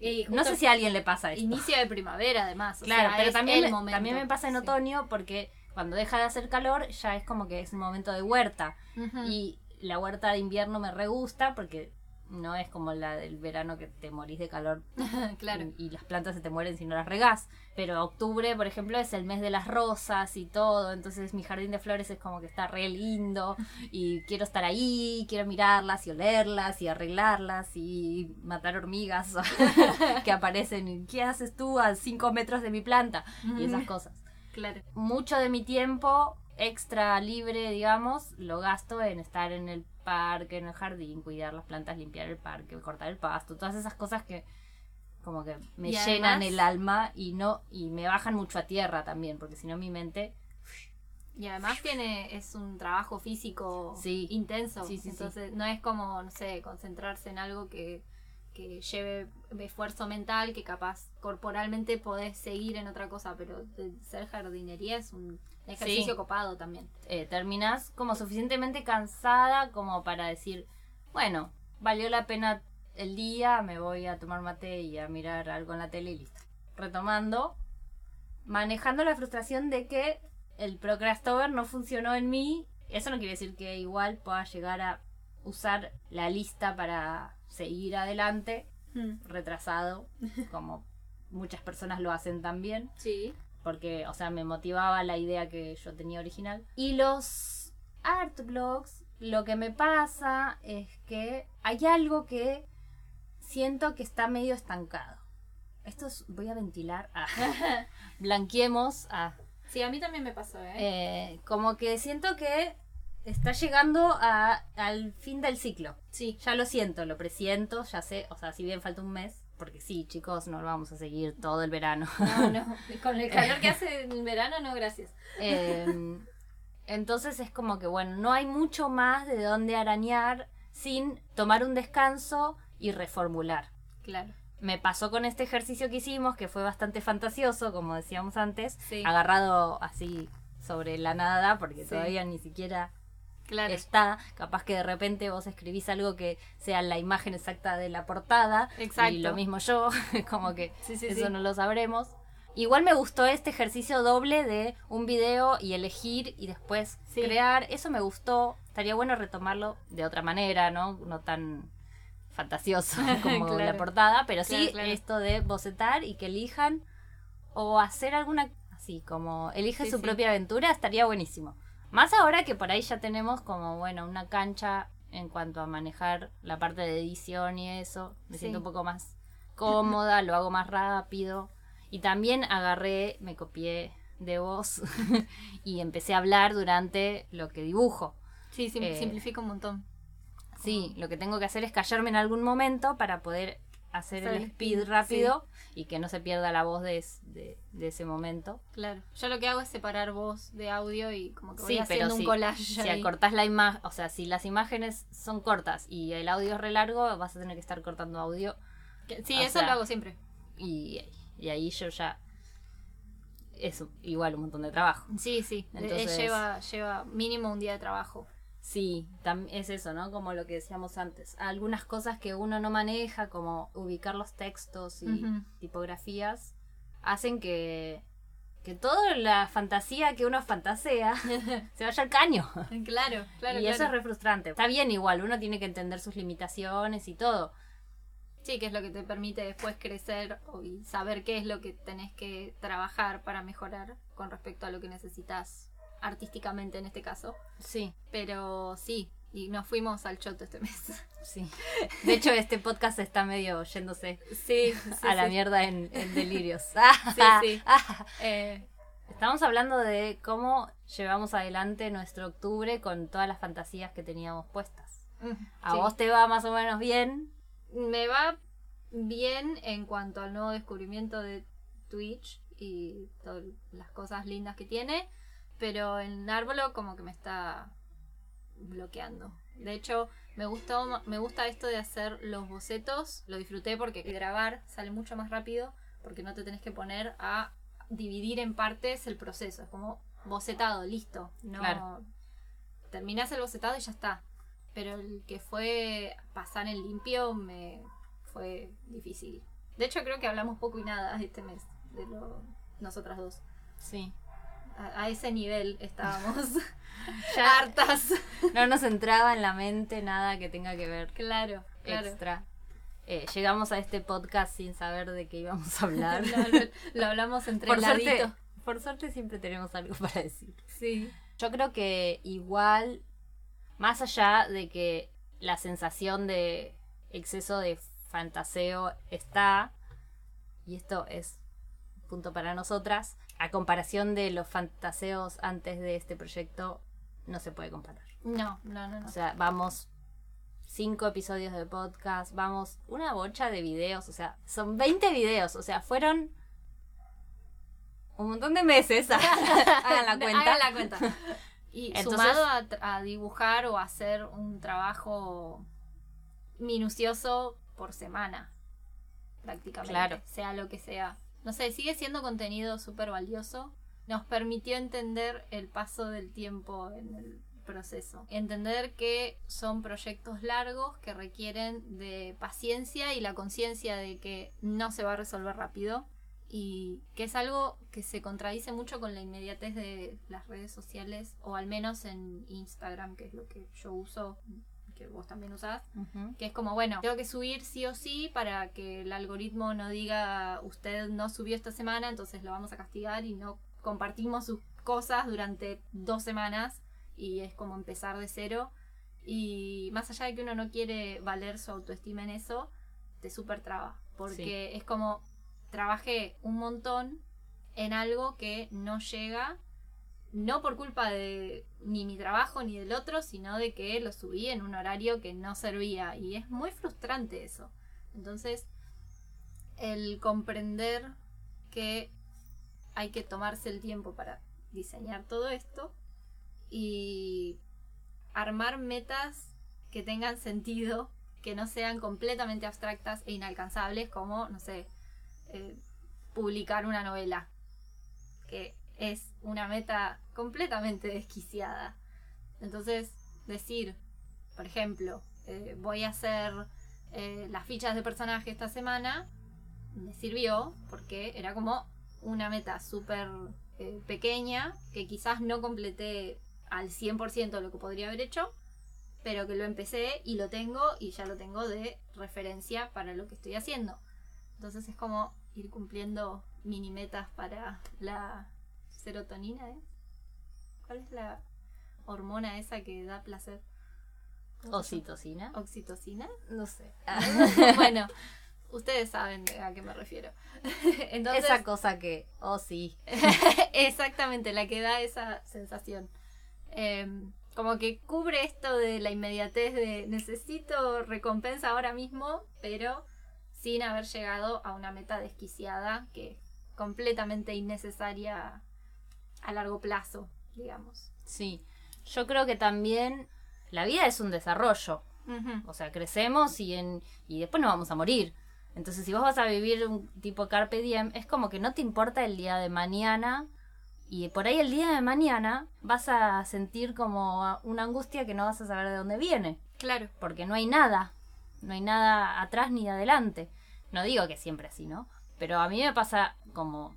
C: Y
B: No sé si a alguien le pasa esto.
C: Inicio de primavera, además. o
B: Claro,
C: sea,
B: pero también
C: el
B: me, también me pasa en
C: Sí.
B: otoño porque cuando deja de hacer calor ya es como que es un momento de huerta. Y la huerta de invierno me re gusta porque no es como la del verano que te morís de calor
C: claro.
B: y, y las plantas se te mueren si no las regás. Pero octubre, por ejemplo, es el mes de las rosas y todo, entonces mi jardín de flores es como que está re lindo y quiero estar ahí, quiero mirarlas y olerlas y arreglarlas y matar hormigas que aparecen y ¿qué haces tú a 5 metros de mi planta? Y esas cosas.
C: Claro.
B: Mucho de mi tiempo extra libre, digamos, lo gasto en estar en el parque, en el jardín, cuidar las plantas, limpiar el parque, cortar el pasto, todas esas cosas que como que me
C: Y
B: llenan
C: además-
B: el alma y no y me bajan mucho a tierra también, porque si no mi mente
C: Y además tiene, es un trabajo físico
B: Sí.
C: intenso.
B: Sí, sí, sí.
C: Entonces no es como, no sé, concentrarse en algo que, que lleve esfuerzo mental, que capaz corporalmente podés seguir en otra cosa, pero ser jardinería es un ejercicio copado también.
B: eh, terminás como suficientemente cansada como para decir, bueno, valió la pena el día, me voy a tomar mate y a mirar algo en la tele y listo. Retomando, manejando la frustración de que el Procrastover no funcionó en mí. Eso no quiere decir que igual pueda llegar a usar la lista para seguir adelante, retrasado, como muchas personas lo hacen también
C: Sí.
B: porque, o sea, me motivaba la idea que yo tenía original. Y los art blogs, lo que me pasa es que hay algo que siento que está medio estancado. Esto es, voy a ventilar, ah, blanqueemos, ah,
C: Sí, a mí también me pasó, ¿eh?
B: eh, como que siento que está llegando a- al fin del ciclo.
C: sí.
B: Ya lo siento, lo presiento, ya sé, o sea, si bien falta un mes, porque sí, chicos, no lo vamos a seguir todo el verano.
C: No, no. Con el calor que hace en verano, no, gracias.
B: Eh, entonces es como que, bueno, no hay mucho más de dónde arañar sin tomar un descanso y reformular.
C: Claro.
B: Me pasó con este ejercicio que hicimos, que fue bastante fantasioso, como decíamos antes,
C: Sí.
B: agarrado así sobre la nada, porque
C: Sí.
B: todavía ni siquiera
C: Claro.
B: está. Capaz que de repente vos escribís algo que sea la imagen exacta de la portada.
C: Exacto.
B: Y lo mismo yo, como que
C: Sí, sí,
B: eso
C: sí.
B: no lo sabremos. Igual me gustó este ejercicio doble de un video y elegir y después crear. Eso me gustó. Estaría bueno retomarlo de otra manera, ¿no? No tan fantasioso como
C: Claro.
B: la portada, pero sí
C: Claro,
B: esto de bocetar y que elijan o hacer alguna así como elige
C: Sí,
B: su
C: sí.
B: propia aventura estaría buenísimo. Más ahora que por ahí ya tenemos como bueno una cancha en cuanto a manejar la parte de edición y eso, me
C: Sí.
B: siento un poco más cómoda, lo hago más rápido y también agarré, me copié de vos y empecé a hablar durante lo que dibujo.
C: Sí, sim-
B: Eh,
C: simplifica un montón.
B: Sí, lo que tengo que hacer es callarme en algún momento para poder hacer el
C: el
B: speed
C: speed,
B: rápido y que no se pierda la voz de, es- de, de ese momento.
C: Claro. Yo lo que hago es separar voz de audio y como que voy
B: Sí, pero
C: haciendo un
B: si,
C: collage.
B: si
C: ahí.
B: acortás la imagen, o sea, si las imágenes son cortas y el audio es re largo, vas a tener que estar cortando audio
C: Sí,
B: o
C: eso
B: sea,
C: lo hago siempre.
B: y, y ahí yo ya es igual un montón de trabajo.
C: Sí, sí. Eh,
B: Entonces-
C: lleva, lleva mínimo un día de trabajo.
B: Sí, es eso, ¿no? Como lo que decíamos antes. Algunas cosas que uno no maneja, como ubicar los textos y tipografías, hacen que, que toda la fantasía que uno fantasea se vaya al caño.
C: Claro, claro.
B: y eso es re frustrante. Está bien igual, uno tiene que entender sus limitaciones y todo.
C: Sí, que es lo que te permite después crecer y saber qué es lo que tenés que trabajar para mejorar con respecto a lo que necesitas artísticamente en este caso.
B: Sí,
C: Pero sí, y nos fuimos al choto este mes.
B: sí. De hecho, este podcast está medio yéndose
C: Sí,
B: a la mierda en, en delirios.
C: sí.
B: Ah.
C: Eh,
B: Estamos hablando de cómo llevamos adelante nuestro octubre con todas las fantasías que teníamos puestas. ¿A
C: sí.
B: vos te va más o menos bien?
C: Me va bien en cuanto al nuevo descubrimiento de Twitch y todas las cosas lindas que tiene, pero en Árbolo como que me está bloqueando. De hecho, me gustó me gusta esto de hacer los bocetos, lo disfruté porque grabar sale mucho más rápido porque no te tenés que poner a dividir en partes el proceso, es como bocetado, listo, no
B: Claro.
C: terminás el bocetado y ya está. Pero el que fue pasar en limpio me fue difícil. De hecho, creo que hablamos poco y nada este mes de lo, nosotras dos.
B: Sí.
C: A, a ese nivel estábamos
B: Ya
C: hartas.
B: no nos entraba en la mente nada que tenga que ver.
C: claro. Claro.
B: extra. Eh, llegamos a este podcast sin saber de qué íbamos a hablar.
C: Lo, lo- lo hablamos entre
B: por, suerte, por suerte siempre tenemos algo para decir.
C: Sí.
B: Yo creo que igual, más allá de que la sensación de exceso de fantaseo está, y esto es punto para nosotras, a comparación de los fantaseos antes de este proyecto, no se puede comparar.
C: No, no, no, no.
B: O sea, vamos cinco episodios de podcast, vamos una bocha de videos, o sea, son 20 videos, o sea, fueron un montón de meses, hagan la cuenta.
C: Hagan la cuenta. Y
B: Entonces-
C: sumado a, dibujar o hacer un trabajo minucioso por semana, prácticamente.
B: Claro.
C: Sea lo que sea. No sé, sigue siendo contenido súper valioso. Nos permitió entender el paso del tiempo en el proceso. Entender que son proyectos largos que requieren de paciencia y la conciencia de que no se va a resolver rápido y que es algo que se contradice mucho con la inmediatez de las redes sociales o al menos en Instagram que es lo que yo uso que vos también usás
B: Ujú.
C: que es como bueno tengo que subir sí o sí para que el algoritmo no diga usted no subió esta semana entonces lo vamos a castigar y no compartimos sus cosas durante dos semanas y es como empezar de cero y más allá de que uno no quiere valer su autoestima en eso te super traba porque es como trabajé un montón en algo que no llega, no por culpa de ni mi trabajo ni del otro, sino de que lo subí en un horario que no servía. Y es muy frustrante eso. Entonces, el comprender que hay que tomarse el tiempo para diseñar todo esto y armar metas que tengan sentido, que no sean completamente abstractas e inalcanzables, como, no sé, eh, publicar una novela, que es una meta completamente desquiciada. Entonces, decir, por ejemplo, eh, voy a hacer eh, las fichas de personaje esta semana, me sirvió porque era como una meta súper eh, pequeña, que quizás no completé al 100% lo que podría haber hecho, pero que lo empecé y lo tengo y ya lo tengo de referencia para lo que estoy haciendo. Entonces es como ir cumpliendo mini metas para la serotonina, ¿eh? ¿Cuál es la hormona esa que da placer?
B: Oxitocina.
C: ¿Oxitocina?
B: No sé.
C: bueno, ustedes saben a qué me refiero. Entonces,
B: Esa cosa que, oh sí.
C: exactamente, la que da esa sensación. Em, como que cubre esto de la inmediatez de necesito recompensa ahora mismo, pero sin haber llegado a una meta desquiciada que es completamente innecesaria a largo plazo, digamos.
B: Sí. Yo creo que también la vida es un desarrollo. O sea, crecemos y, en, y después nos vamos a morir. Entonces, si vos vas a vivir un tipo carpe diem, es como que no te importa el día de mañana. Y por ahí el día de mañana vas a sentir como una angustia que no vas a saber de dónde viene.
C: Claro.
B: Porque no hay nada. No hay nada atrás ni adelante. No digo que siempre así, ¿no? Pero a mí me pasa como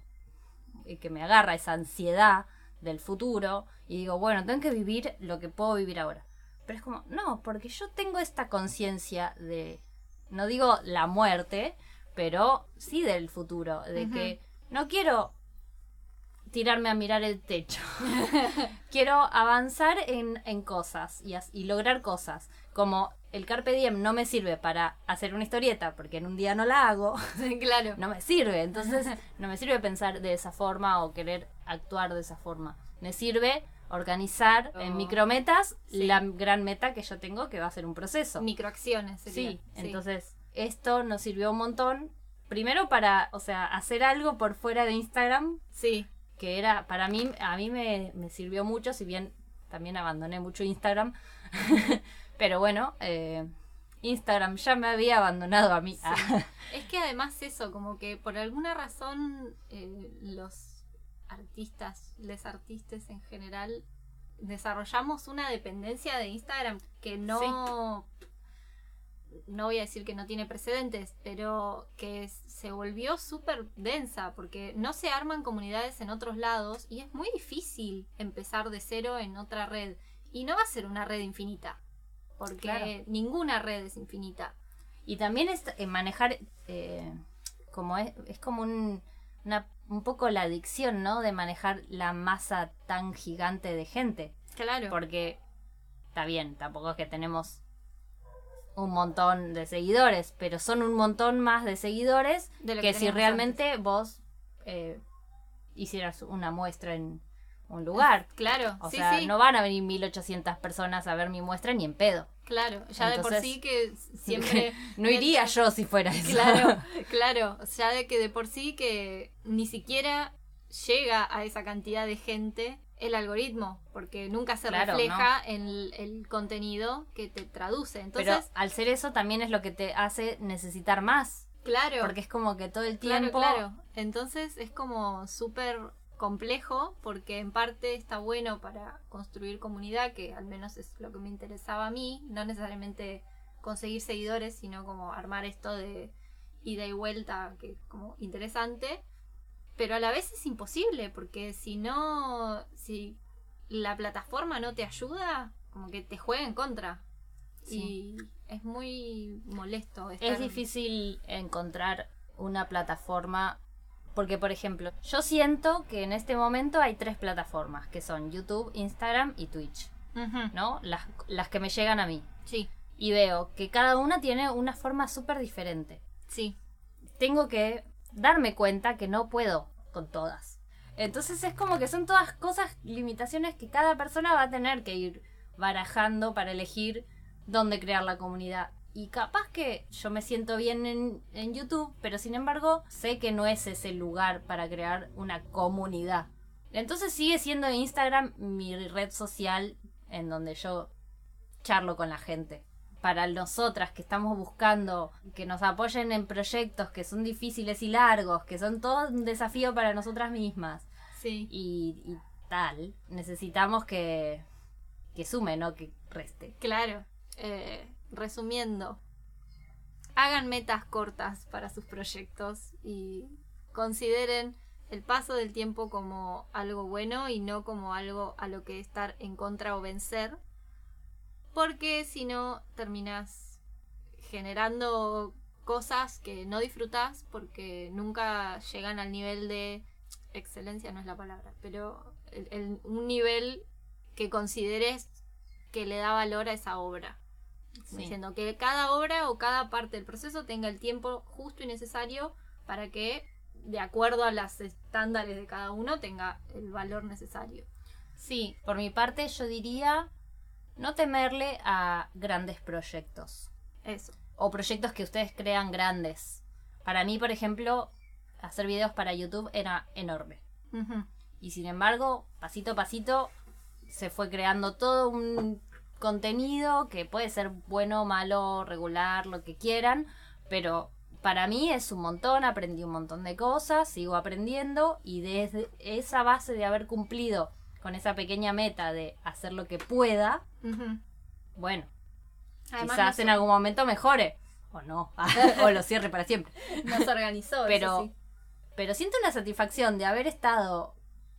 B: que me agarra esa ansiedad del futuro y digo, bueno, tengo que vivir lo que puedo vivir ahora. Pero es como, no, porque yo tengo esta conciencia de, no digo la muerte, pero sí del futuro, de que no quiero tirarme a mirar el techo. quiero avanzar en, en cosas y, y lograr cosas. Como el Carpe Diem no me sirve para hacer una historieta, porque en un día no la hago,
C: claro.
B: no me sirve. Entonces, no me sirve pensar de esa forma o querer actuar de esa forma. Me sirve organizar en
C: Oh.
B: micrometas
C: Sí.
B: la gran meta que yo tengo, que va a ser un proceso.
C: Microacciones. sería.
B: Sí, entonces esto nos sirvió un montón. Primero para, o sea, hacer algo por fuera de Instagram,
C: Sí.
B: que era, para mí, a mí me, me sirvió mucho, si bien también abandoné mucho Instagram. Pero bueno, eh, Instagram ya me había abandonado a mí.
C: Es que además eso, como que por alguna razón eh, los artistas, les artistas en general, desarrollamos una dependencia de Instagram que no... No voy a decir que no tiene precedentes, pero que se volvió súper densa porque no se arman comunidades en otros lados y es muy difícil empezar de cero en otra red. Y no va a ser una red infinita, porque
B: Claro.
C: ninguna red es infinita.
B: Y también es eh, manejar, eh, como es, es como un, una- un poco la adicción, ¿no? De manejar la masa tan gigante de gente.
C: Claro.
B: Porque está bien, tampoco es que tenemos un montón de seguidores, pero son un montón más de seguidores
C: De
B: que,
C: que
B: si realmente vos eh, hicieras una muestra en un lugar.
C: Claro,
B: O
C: sí,
B: sea,
C: sí.
B: no van a venir 1800 personas a ver mi muestra ni en pedo.
C: Claro, ya de por sí que siempre...
B: no iría yo si fuera eso.
C: Claro, claro. Ya de que de por sí que ni siquiera llega a esa cantidad de gente el algoritmo, porque nunca se
B: Claro,
C: refleja en el, el contenido que te traduce.
B: Pero
C: Entonces,
B: al ser eso también es lo que te hace necesitar más.
C: claro.
B: Porque es como que todo el
C: Claro,
B: tiempo...
C: claro. Entonces es como súper complejo porque en parte está bueno para construir comunidad, que al menos es lo que me interesaba a mí, no necesariamente conseguir seguidores, sino como armar esto de ida y vuelta, que es como interesante, pero a la vez es imposible porque si no, si la plataforma no te ayuda, como que te juega en contra.
B: Sí.
C: Y es muy molesto.
B: Es difícil encontrar una plataforma porque, por ejemplo, yo siento que en este momento hay tres plataformas, que son YouTube, Instagram y Twitch. ¿no? Las, las que me llegan a mí.
C: Sí,
B: Y veo que cada una tiene una forma súper diferente.
C: sí.
B: Tengo que darme cuenta que no puedo con todas. Entonces es como que son todas cosas, limitaciones que cada persona va a tener que ir barajando para elegir dónde crear la comunidad. Y capaz que yo me siento bien en, en YouTube, pero sin embargo sé que no es ese lugar para crear una comunidad. Entonces sigue siendo Instagram mi red social en donde yo charlo con la gente. Para nosotras que estamos buscando que nos apoyen en proyectos que son difíciles y largos, que son todo un desafío para nosotras mismas
C: Sí.
B: y, y tal, necesitamos que, que sume, no que reste.
C: Claro. Eh, resumiendo, hagan metas cortas para sus proyectos y consideren el paso del tiempo como algo bueno y no como algo a lo que estar en contra o vencer. Porque si no, terminas generando cosas que no disfrutas porque nunca llegan al nivel de excelencia, no es la palabra, pero un nivel que consideres que le da valor a esa obra.
B: Sí.
C: Diciendo que cada obra o cada parte del proceso tenga el tiempo justo y necesario para que, de acuerdo a los estándares de cada uno, tenga el valor necesario.
B: Sí, por mi parte yo diría no temerle a grandes proyectos.
C: Eso.
B: o proyectos que ustedes crean grandes. Para mí, por ejemplo, hacer videos para YouTube era enorme. Y sin embargo, pasito a pasito, se fue creando todo un contenido que puede ser bueno, malo, regular, lo que quieran, pero para mí es un montón, aprendí un montón de cosas, sigo aprendiendo y desde esa base de haber cumplido con esa pequeña meta de hacer lo que pueda, bueno,
C: Además,
B: quizás en algún momento mejore. O no. o lo cierre para siempre.
C: nos organizó.
B: Pero,
C: eso sí.
B: pero siento una satisfacción de haber estado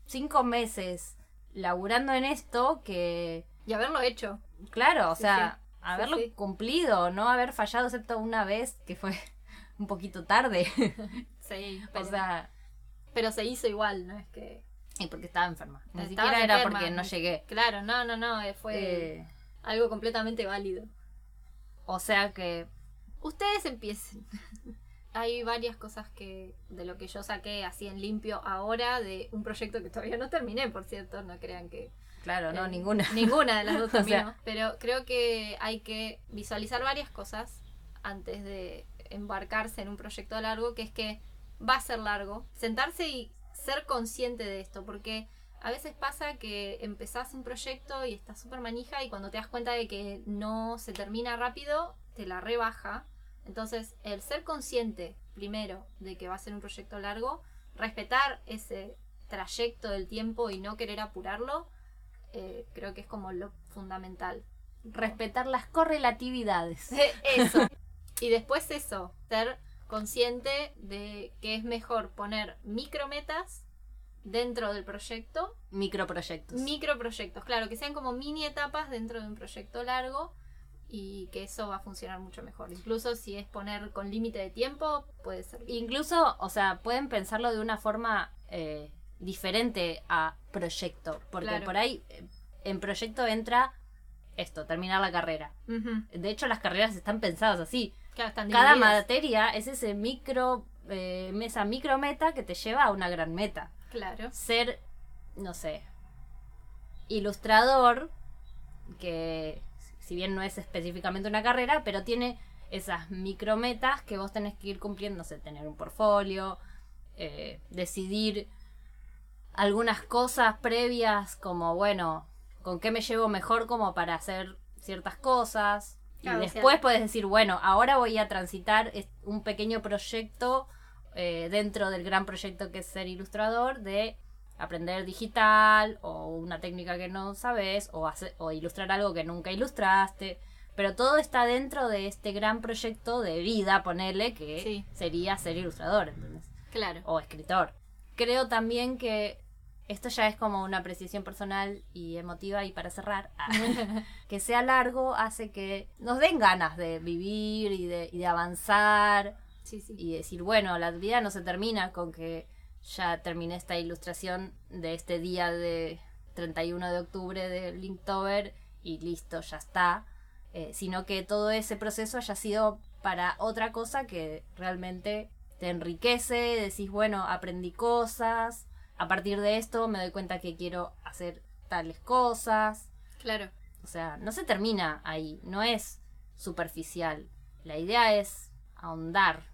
B: cinco meses laburando en esto que,
C: Y haberlo hecho.
B: Claro, o
C: Sí,
B: sea,
C: sí.
B: haberlo
C: Sí,
B: cumplido, no haber fallado excepto una vez que fue un poquito tarde.
C: Sí,
B: o
C: pero,
B: sea,
C: pero se hizo igual, no es que.
B: y porque estaba enferma. Ni siquiera era porque no llegué.
C: Claro, no, no, no. eh, Fue
B: Eh,
C: algo completamente válido.
B: o sea que,
C: Ustedes empiecen. Hay varias cosas que de lo que yo saqué así en limpio ahora de un proyecto que todavía no terminé, por cierto, no crean que
B: claro, no,
C: Eh,
B: ninguna.
C: Ninguna de las dos
B: O sea-
C: pero creo que hay que visualizar varias cosas antes de embarcarse en un proyecto largo, que es que va a ser largo. Sentarse y ser consciente de esto, porque a veces pasa que empezás un proyecto y estás súper manija y cuando te das cuenta de que no se termina rápido, te la rebaja. Entonces, el ser consciente, primero, de que va a ser un proyecto largo, respetar ese trayecto del tiempo y no querer apurarlo, eh, creo que es como lo fundamental.
B: Respetar las correlatividades.
C: Eso. y después eso, ser consciente de que es mejor poner micrometas dentro del proyecto,
B: Microproyectos.
C: microproyectos, claro, que sean como mini etapas dentro de un proyecto largo y que eso va a funcionar mucho mejor. Incluso si es poner con límite de tiempo, puede ser.
B: Incluso, o sea, pueden pensarlo de una forma eh, diferente a proyecto. Porque
C: Claro.
B: por ahí eh, en proyecto entra esto, terminar la carrera. De hecho, las carreras están pensadas así.
C: Claro, están
B: Cada materia es ese micro, eh, esa micro meta que te lleva a una gran meta.
C: Claro.
B: Ser, no sé, ilustrador, que si bien no es específicamente una carrera, pero tiene esas micrometas que vos tenés que ir cumpliendo, no sé, tener un portfolio, eh, decidir algunas cosas previas como, bueno, con qué me llevo mejor como para hacer ciertas cosas.
C: Claro,
B: y
C: o sea-
B: después puedes decir, bueno, ahora voy a transitar un pequeño proyecto eh, dentro del gran proyecto que es ser ilustrador de aprender digital o una técnica que no sabes o, hacer, o ilustrar algo que nunca ilustraste. Pero todo está dentro de este gran proyecto de vida, ponerle que
C: Sí.
B: sería ser ilustrador, ¿entendés?
C: Claro.
B: o escritor. Creo también que esto ya es como una apreciación personal y emotiva y para cerrar, ah, que sea largo hace que nos den ganas de vivir y de, y de avanzar
C: Sí, sí.
B: y decir, bueno, la vida no se termina con que ya terminé esta ilustración de este día de 31 de octubre de Linktober y listo, ya está, eh, sino que todo ese proceso haya sido para otra cosa que realmente te enriquece, decís, bueno, aprendí cosas, a partir de esto me doy cuenta que quiero hacer tales cosas,
C: Claro.
B: o sea, no se termina ahí, no es superficial, la idea es ahondar.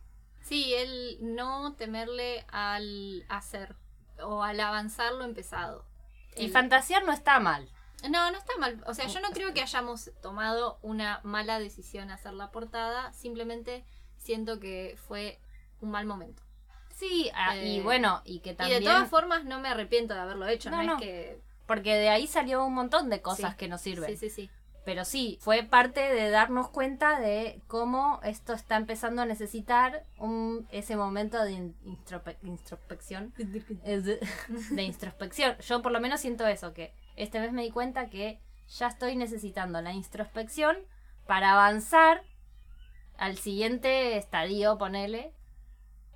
C: Sí, el no temerle al hacer o al avanzar lo empezado.
B: Y
C: El-
B: fantasear no está mal.
C: No, no está mal. O sea, yo no creo que hayamos tomado una mala decisión hacer la portada. Simplemente siento que fue un mal momento.
B: Sí, ah, y
C: Eh,
B: bueno, y que
C: Y
B: también...
C: de todas formas no me arrepiento de haberlo hecho. No,
B: No, no.
C: es que...
B: Porque de ahí salió un montón de cosas
C: Sí.
B: que nos sirven.
C: Sí, sí, sí.
B: Pero sí, fue parte de darnos cuenta de cómo esto está empezando a necesitar un, ese momento de in- introspe- introspección. De introspección. Yo por lo menos siento eso, que este mes me di cuenta que ya estoy necesitando la introspección para avanzar al siguiente estadio, ponele,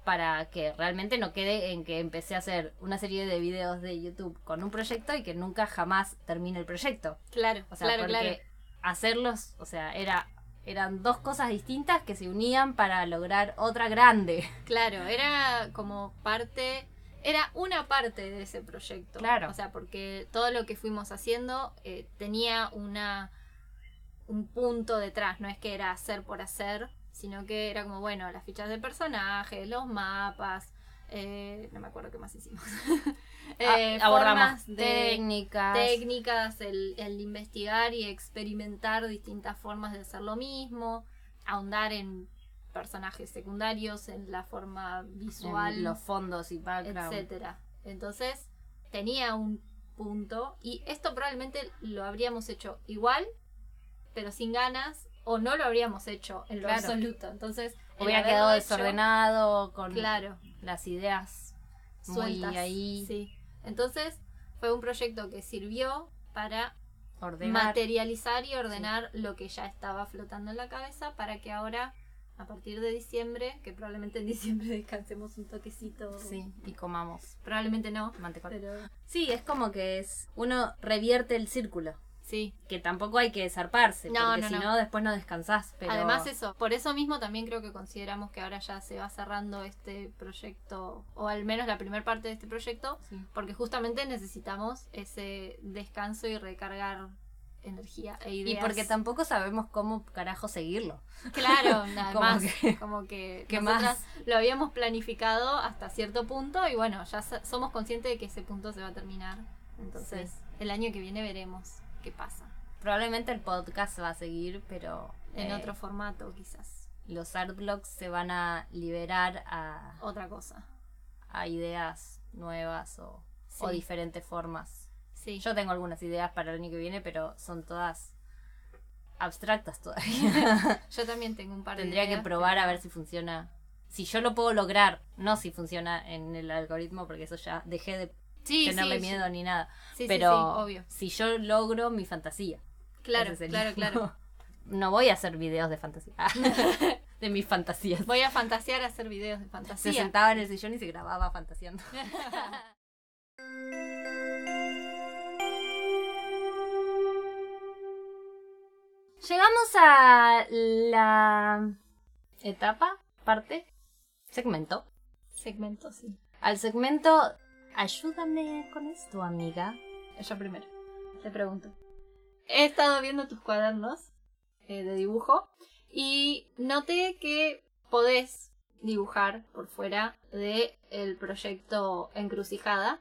B: para que realmente no quede en que empecé a hacer una serie de videos de YouTube con un proyecto y que nunca jamás termine el proyecto.
C: Claro,
B: O sea,
C: claro,
B: porque
C: claro.
B: hacerlos, o sea, era eran dos cosas distintas que se unían para lograr otra grande.
C: Claro, era como parte, era una parte de ese proyecto.
B: Claro.
C: O sea, porque todo lo que fuimos haciendo eh, tenía una un punto detrás, no es que era hacer por hacer, sino que era como, bueno, las fichas de personajes, los mapas, eh, no me acuerdo qué más hicimos. Eh,
B: Ah, abordamos
C: formas de
B: técnicas.
C: técnicas, el, el investigar y experimentar distintas formas de hacer lo mismo, ahondar en personajes secundarios, en la forma
B: en
C: visual,
B: los fondos y background.
C: etcétera. Entonces, tenía un punto y esto probablemente lo habríamos hecho igual, pero sin ganas, o no lo habríamos hecho en lo
B: Claro.
C: absoluto. Entonces,
B: Hubiera quedado
C: hecho,
B: desordenado con
C: Claro,
B: las ideas muy
C: sueltas.
B: ahí
C: Sí. Entonces, fue un proyecto que sirvió para
B: ordenar.
C: materializar y ordenar lo que ya estaba flotando en la cabeza para que ahora, a partir de diciembre, que probablemente en diciembre descansemos un toquecito.
B: Sí, y comamos
C: Probablemente no.
B: mantecol.
C: Pero
B: Sí, es como que es uno revierte el círculo,
C: sí.
B: que tampoco hay que zarparse,
C: No,
B: porque
C: no,
B: si
C: no.
B: no después no descansás, pero
C: Además eso, por eso mismo también creo que consideramos que ahora ya se va cerrando este proyecto, o al menos la primera parte de este proyecto,
B: Sí.
C: porque justamente necesitamos ese descanso y recargar energía e
B: Y
C: ideas.
B: porque tampoco sabemos cómo carajo seguirlo.
C: Claro,
B: que-
C: como que
B: ¿qué
C: nosotras
B: más?
C: lo habíamos planificado hasta cierto punto y bueno, ya somos conscientes de que ese punto se va a terminar. Entonces,
B: Sí.
C: el año que viene veremos qué pasa.
B: Probablemente el podcast va a seguir, pero
C: En
B: eh,
C: otro formato, quizás.
B: los art blogs se van a liberar a,
C: Otra cosa.
B: a ideas nuevas o, o diferentes formas.
C: Sí.
B: Yo tengo algunas ideas para el año que viene, pero son todas abstractas todavía.
C: Yo también tengo un par de
B: Tendría que probar a ver si funciona. Si yo lo puedo lograr, no si funciona en el algoritmo, porque eso ya dejé de
C: Sí,
B: tenerle
C: sí,
B: miedo ni nada. Pero
C: obvio.
B: si yo logro mi fantasía.
C: Claro, claro, claro.
B: no voy a hacer videos de fantasía. de mis fantasías.
C: Voy a fantasear a hacer videos de
B: Se
C: fantasía.
B: sentaba en el sillón y se grababa fantaseando. Llegamos a la etapa, parte, segmento.
C: Segmento, sí.
B: Al segmento, ayúdame con esto, amiga.
C: Yo primero. Te pregunto. He estado viendo tus cuadernos eh, de dibujo y noté que podés dibujar por fuera de el proyecto Encrucijada,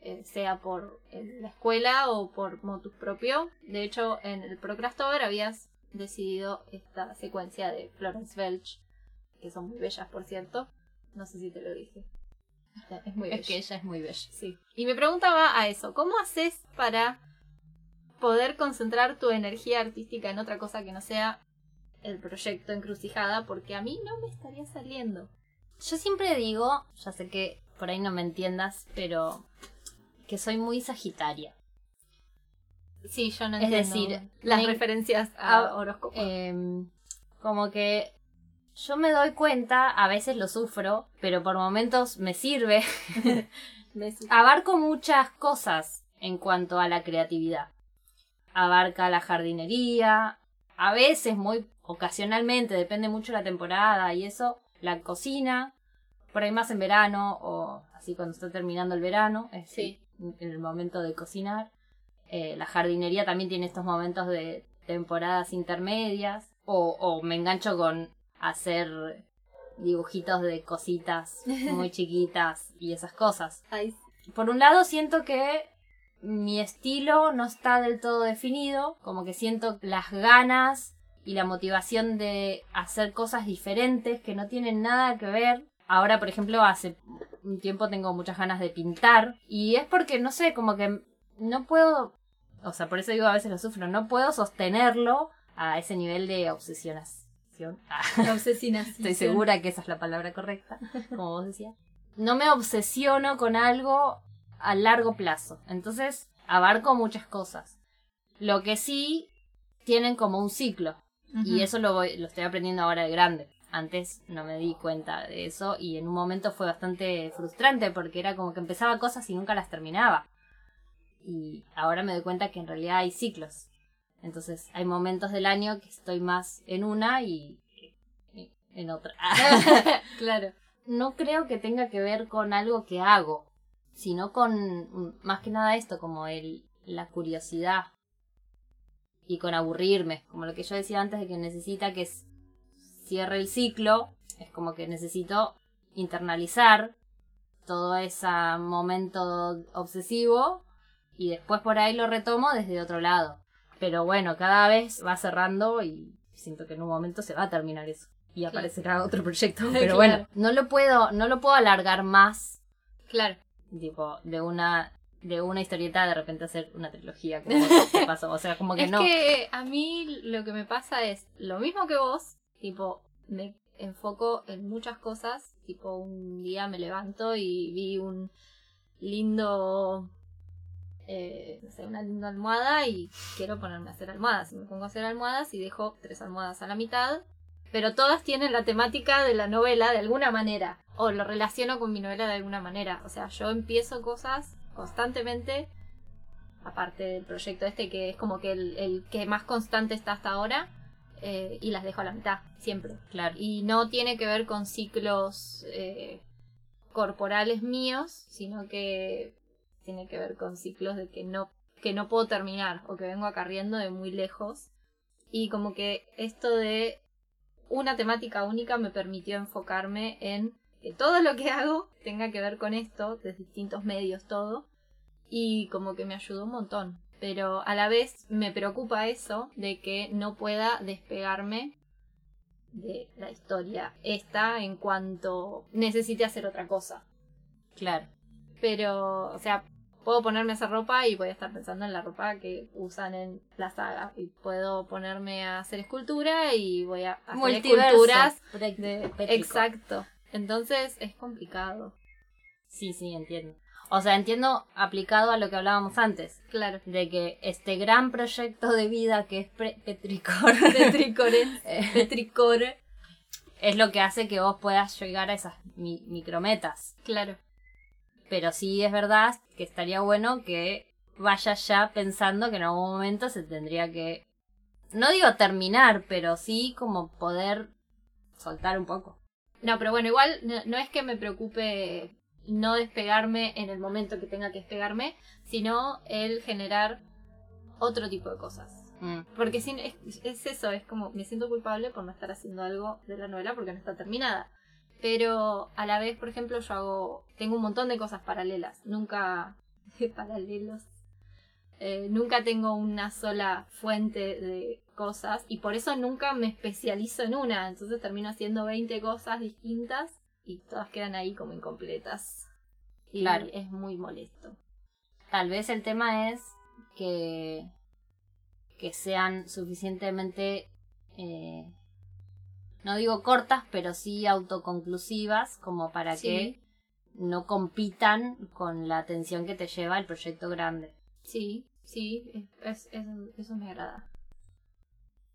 C: eh, sea por la escuela o por motus propio. De hecho, en el Procrastover habías decidido esta secuencia de Florence Welch, que son muy bellas, por cierto. No sé si te lo dije. Es muy
B: Es que ella es muy bella.
C: Sí. Y mi pregunta va a eso. ¿Cómo haces para poder concentrar tu energía artística en otra cosa que no sea el proyecto encrucijada? Porque a mí no me estaría saliendo.
B: Yo siempre digo, ya sé que por ahí no me entiendas, pero que soy muy sagitaria.
C: Sí, yo no
B: Es
C: entiendo
B: decir,
C: las
B: me-
C: referencias a
B: a-
C: horóscopo.
B: Em, como que yo me doy cuenta, a veces lo sufro, pero por momentos me sirve. Abarco muchas cosas en cuanto a la creatividad. Abarca la jardinería, a veces, muy ocasionalmente, depende mucho de la temporada y eso, la cocina, por ahí más en verano o así cuando está terminando el verano, es
C: Sí.
B: en el momento de cocinar. Eh, la jardinería también tiene estos momentos de temporadas intermedias. O, o me engancho con hacer dibujitos de cositas muy chiquitas y esas cosas. Por un lado siento que mi estilo no está del todo definido, como que siento las ganas y la motivación de hacer cosas diferentes que no tienen nada que ver. Ahora, por ejemplo, hace un tiempo tengo muchas ganas de pintar y es porque, no sé, como que no puedo, o sea, por eso digo a veces lo sufro, no puedo sostenerlo a ese nivel de Ah.
C: obsesinación.
B: Estoy segura que esa es la palabra correcta, como vos decías. No me obsesiono con algo a largo plazo. Entonces, abarco muchas cosas. Lo que sí tienen como un ciclo. Y eso lo, voy, lo estoy aprendiendo ahora de grande. Antes no me di cuenta de eso y en un momento fue bastante frustrante porque era como que empezaba cosas y nunca las terminaba. Y ahora me doy cuenta que en realidad hay ciclos. Entonces hay momentos del año que estoy más en una y y en otra.
C: claro.
B: no creo que tenga que ver con algo que hago, sino con mm, más que nada esto, como el, la curiosidad y con aburrirme, como lo que yo decía antes de que necesita que cierre el ciclo, es como que necesito internalizar todo ese momento obsesivo y después por ahí lo retomo desde otro lado. Pero bueno, cada vez va cerrando y siento que en un momento se va a terminar eso y
C: Claro.
B: aparecerá otro proyecto. Pero
C: Claro.
B: bueno, no lo puedo, no lo puedo alargar más,
C: Claro.
B: tipo, de una de una historieta de repente hacer una trilogía como que pasó, o sea, como que
C: es
B: no.
C: que a mí lo que me pasa es lo mismo que vos, tipo, me enfoco en muchas cosas, tipo, un día me levanto y vi un lindo, eh, no sé, una linda almohada y quiero ponerme a hacer almohadas. Y me pongo a hacer almohadas y dejo tres almohadas a la mitad, pero todas tienen la temática de la novela de alguna manera, o lo relaciono con mi novela de alguna manera. O sea, yo empiezo cosas constantemente aparte del proyecto este que es como que el, el que más constante está hasta ahora eh, y las dejo a la mitad siempre
B: Claro.
C: y no tiene que ver con ciclos eh, corporales míos sino que tiene que ver con ciclos de que no que no puedo terminar o que vengo acarriendo de muy lejos y como que esto de una temática única me permitió enfocarme en que todo lo que hago tenga que ver con esto, de distintos medios todo, y como que me ayudó un montón. Pero a la vez me preocupa eso de que no pueda despegarme de la historia esta en cuanto necesite hacer otra cosa.
B: Claro.
C: Pero, o sea, puedo ponerme esa ropa y voy a estar pensando en la ropa que usan en la saga. Y puedo ponerme a hacer escultura y voy a hacer
B: Multiverso.
C: esculturas de... Exacto. Entonces es complicado.
B: Sí, sí, entiendo. O sea, entiendo aplicado a lo que hablábamos antes.
C: Claro.
B: De que este gran proyecto de vida que es Petricor
C: Petricore.
B: Eh.
C: Petricore.
B: es lo que hace que vos puedas llegar a esas mi- micrometas.
C: Claro.
B: Pero sí es verdad que estaría bueno que vayas ya pensando que en algún momento se tendría que, no digo terminar, pero sí como poder soltar un poco.
C: No, pero bueno, igual no, no es que me preocupe no despegarme en el momento que tenga que despegarme, sino el generar otro tipo de cosas.
B: Mm.
C: Porque sin, es, es eso, es como me siento culpable por no estar haciendo algo de la novela porque no está terminada. Pero a la vez, por ejemplo, yo hago, tengo un montón de cosas paralelas. Nunca, paralelos. Eh, nunca tengo una sola fuente de cosas y por eso nunca me especializo en una. Entonces termino haciendo 20 cosas distintas y todas quedan ahí como incompletas. Y
B: Claro.
C: es muy molesto.
B: Tal vez el tema es que, que sean suficientemente, eh, no digo cortas, pero sí autoconclusivas, como para
C: Sí.
B: que no compitan con la atención que te lleva el proyecto grande.
C: Sí, sí, es, es- eso, eso me agrada.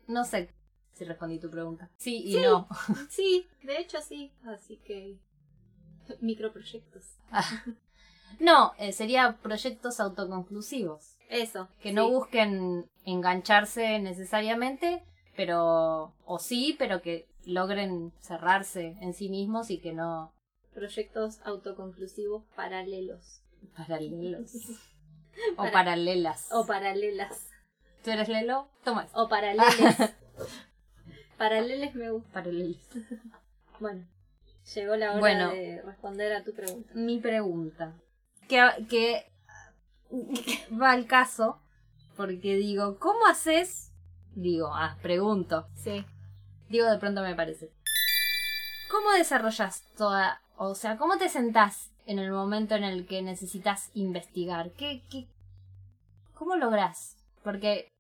B: No sé si respondí tu pregunta. Sí y
C: Sí.
B: no.
C: Sí, de hecho sí. Así que. Microproyectos.
B: No, eh, sería proyectos autoconclusivos.
C: Eso.
B: Que
C: sí.
B: no busquen engancharse necesariamente, pero. o sí, pero que logren cerrarse en sí mismos y que no.
C: Proyectos autoconclusivos paralelos.
B: Paralelos. o
C: Para-
B: paralelas.
C: O paralelas.
B: ¿Tú eres Lelo? Toma eso.
C: O paraleles. Paraleles me gusta.
B: Paralelos.
C: Bueno, llegó la hora
B: Bueno.
C: de responder a tu pregunta.
B: Mi pregunta. Que, que va al caso, porque digo, ¿cómo haces? Digo, ah, pregunto.
C: Sí.
B: Digo, de pronto me parece. ¿Cómo desarrollas toda, o sea, cómo te sentás en el momento en el que necesitas investigar? ¿Qué, qué, cómo lográs? Porque,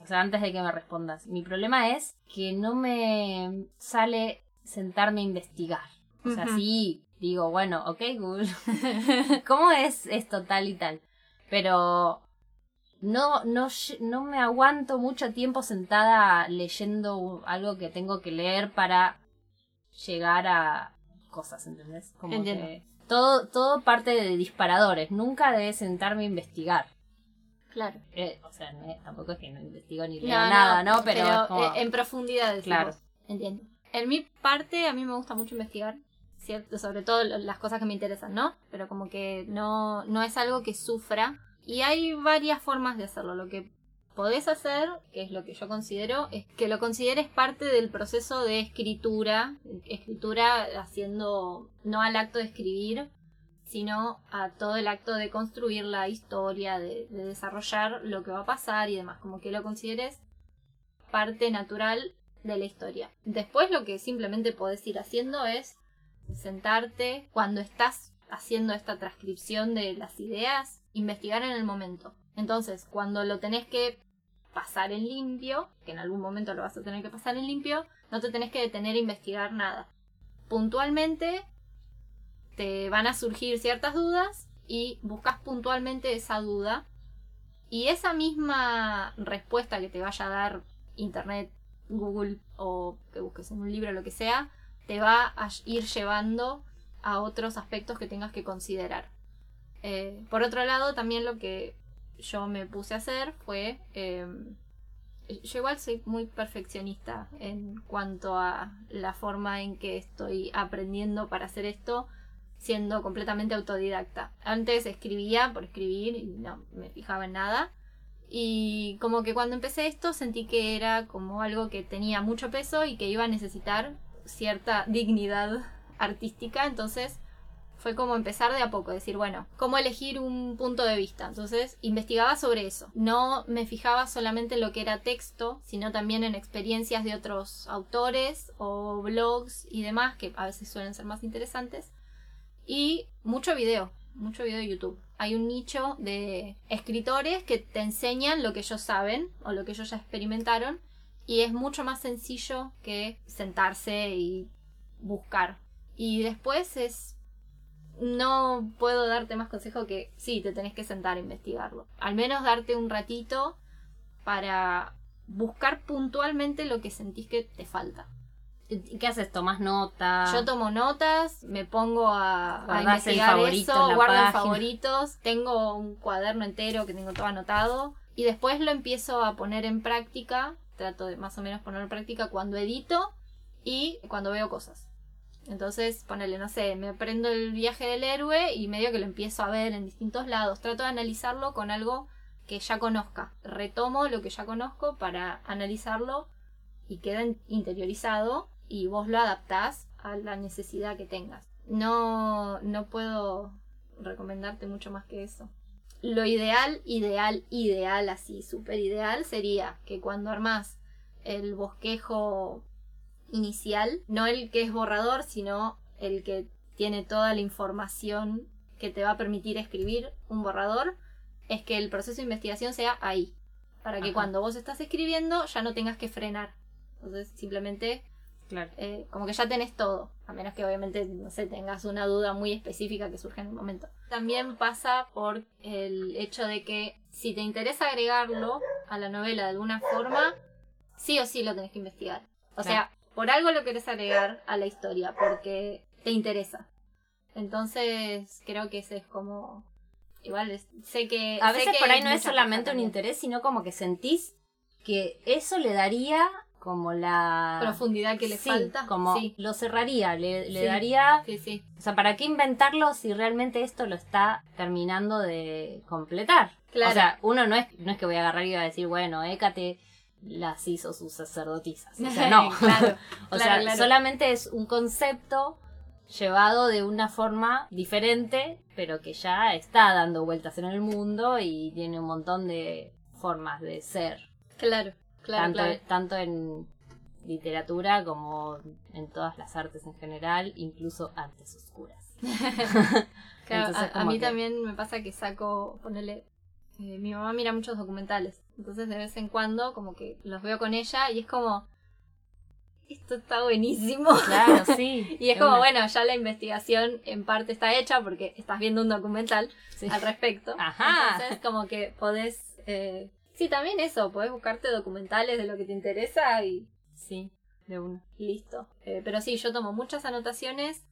B: o sea, antes de que me respondas, mi problema es que no me sale sentarme a investigar. O sea, sí, digo, bueno, ok, Google, ¿cómo es esto tal y tal? Pero no, no, no me aguanto mucho tiempo sentada leyendo algo que tengo que leer para llegar a cosas, ¿entendés? Como
C: Entiendo.
B: que todo, todo parte de disparadores, nunca debes sentarme a investigar.
C: Claro.
B: Eh, o sea, no- tampoco es que no investigo ni
C: No,
B: leo nada, ¿no? Pero, como-
C: eh, en profundidad.
B: Claro.
C: Entiendo. En mi parte, a mí me gusta mucho investigar, ¿cierto? Sobre todo las cosas que me interesan, ¿no? Pero como que no, no es algo que sufra. Y hay varias formas de hacerlo. Lo que podés hacer, que es lo que yo considero, es que lo consideres parte del proceso de escritura. Escritura haciendo, no al acto de escribir, sino a todo el acto de construir la historia, de, de desarrollar lo que va a pasar y demás. Como que lo consideres parte natural de la historia. Después lo que simplemente podés ir haciendo es sentarte cuando estás haciendo esta transcripción de las ideas, investigar en el momento. Entonces, cuando lo tenés que pasar en limpio, que en algún momento lo vas a tener que pasar en limpio, no te tenés que detener a investigar nada. Puntualmente te van a surgir ciertas dudas y buscas puntualmente esa duda y esa misma respuesta que te vaya a dar internet, Google o que busques en un libro, lo que sea, te va a ir llevando a otros aspectos que tengas que considerar. Eh, por otro lado, también lo que yo me puse a hacer fue... eh, yo igual soy muy perfeccionista en cuanto a la forma en que estoy aprendiendo para hacer esto, siendo completamente autodidacta. Antes escribía por escribir y no me fijaba en nada. Y como que cuando empecé esto sentí que era como algo que tenía mucho peso y que iba a necesitar cierta dignidad artística. Entonces fue como empezar de a poco, decir, bueno, ¿cómo elegir un punto de vista? Entonces investigaba sobre eso. No me fijaba solamente en lo que era texto, sino también en experiencias de otros autores o blogs y demás, que a veces suelen ser más interesantes. Y mucho video, mucho video de YouTube. Hay un nicho de escritores que te enseñan lo que ellos saben o lo que ellos ya experimentaron y es mucho más sencillo que sentarse y buscar. Y después es no puedo darte más consejo que sí, te tenés que sentar a investigarlo. Al menos darte un ratito para buscar puntualmente lo que sentís que te falta.
B: ¿Y qué haces? ¿Tomás nota?
C: Yo tomo notas, me pongo a, investigar eso, guardo
B: página.
C: favoritos, tengo un cuaderno entero que tengo todo anotado y después lo empiezo a poner en práctica, trato de más o menos ponerlo en práctica cuando edito y cuando veo cosas. Entonces, ponele, no sé, me aprendo el viaje del héroe y medio que lo empiezo a ver en distintos lados. Trato de analizarlo con algo que ya conozca. Retomo lo que ya conozco para analizarlo y queda in- interiorizado y vos lo adaptás a la necesidad que tengas. No, no puedo recomendarte mucho más que eso. Lo ideal, ideal, ideal, así, súper ideal, sería que cuando armás el bosquejo inicial, no el que es borrador, sino el que tiene toda la información que te va a permitir escribir un borrador, es que el proceso de investigación sea ahí. Para que
B: Ajá.
C: cuando vos estás escribiendo ya no tengas que frenar. Entonces simplemente
B: Claro.
C: eh, como que ya tenés todo, a menos que obviamente, no sé, tengas una duda muy específica que surja en el momento. También pasa por el hecho de que si te interesa agregarlo a la novela de alguna forma, sí o sí lo tenés que investigar. O
B: Claro.
C: sea, por algo lo querés agregar a la historia, porque te interesa. Entonces, creo que ese es como... Igual es- sé que...
B: A
C: sé
B: veces
C: que
B: por ahí no es solamente un interés, sino como que sentís que eso le daría como la
C: Profundidad que le
B: Sí,
C: falta.
B: como
C: Sí,
B: lo cerraría, le, le
C: Sí.
B: daría,
C: sí, sí.
B: o sea, ¿para qué inventarlo si realmente esto lo está terminando de completar?
C: Claro.
B: O sea, uno no es, no es que voy a agarrar y va a decir, bueno, Hécate las hizo sus sacerdotisas. O sea, no.
C: claro.
B: o
C: claro,
B: sea,
C: claro.
B: solamente es un concepto llevado de una forma diferente, pero que ya está dando vueltas en el mundo y tiene un montón de formas de ser.
C: Claro, claro,
B: tanto, en literatura como en todas las artes en general, incluso artes oscuras.
C: Claro,
B: Entonces,
C: a, mí
B: que-
C: también me pasa que saco, ponele, eh, mi mamá mira muchos documentales, entonces de vez en cuando como que los veo con ella y es como, esto está buenísimo.
B: Claro, sí.
C: Y es
B: de
C: como,
B: una.
C: bueno, ya la investigación en parte está hecha porque estás viendo un documental
B: Sí.
C: al respecto.
B: Ajá.
C: Entonces como que podés... Eh... Sí, también eso, podés buscarte documentales de lo que te interesa y
B: Sí, de una.
C: y listo. Eh, pero sí, yo tomo muchas anotaciones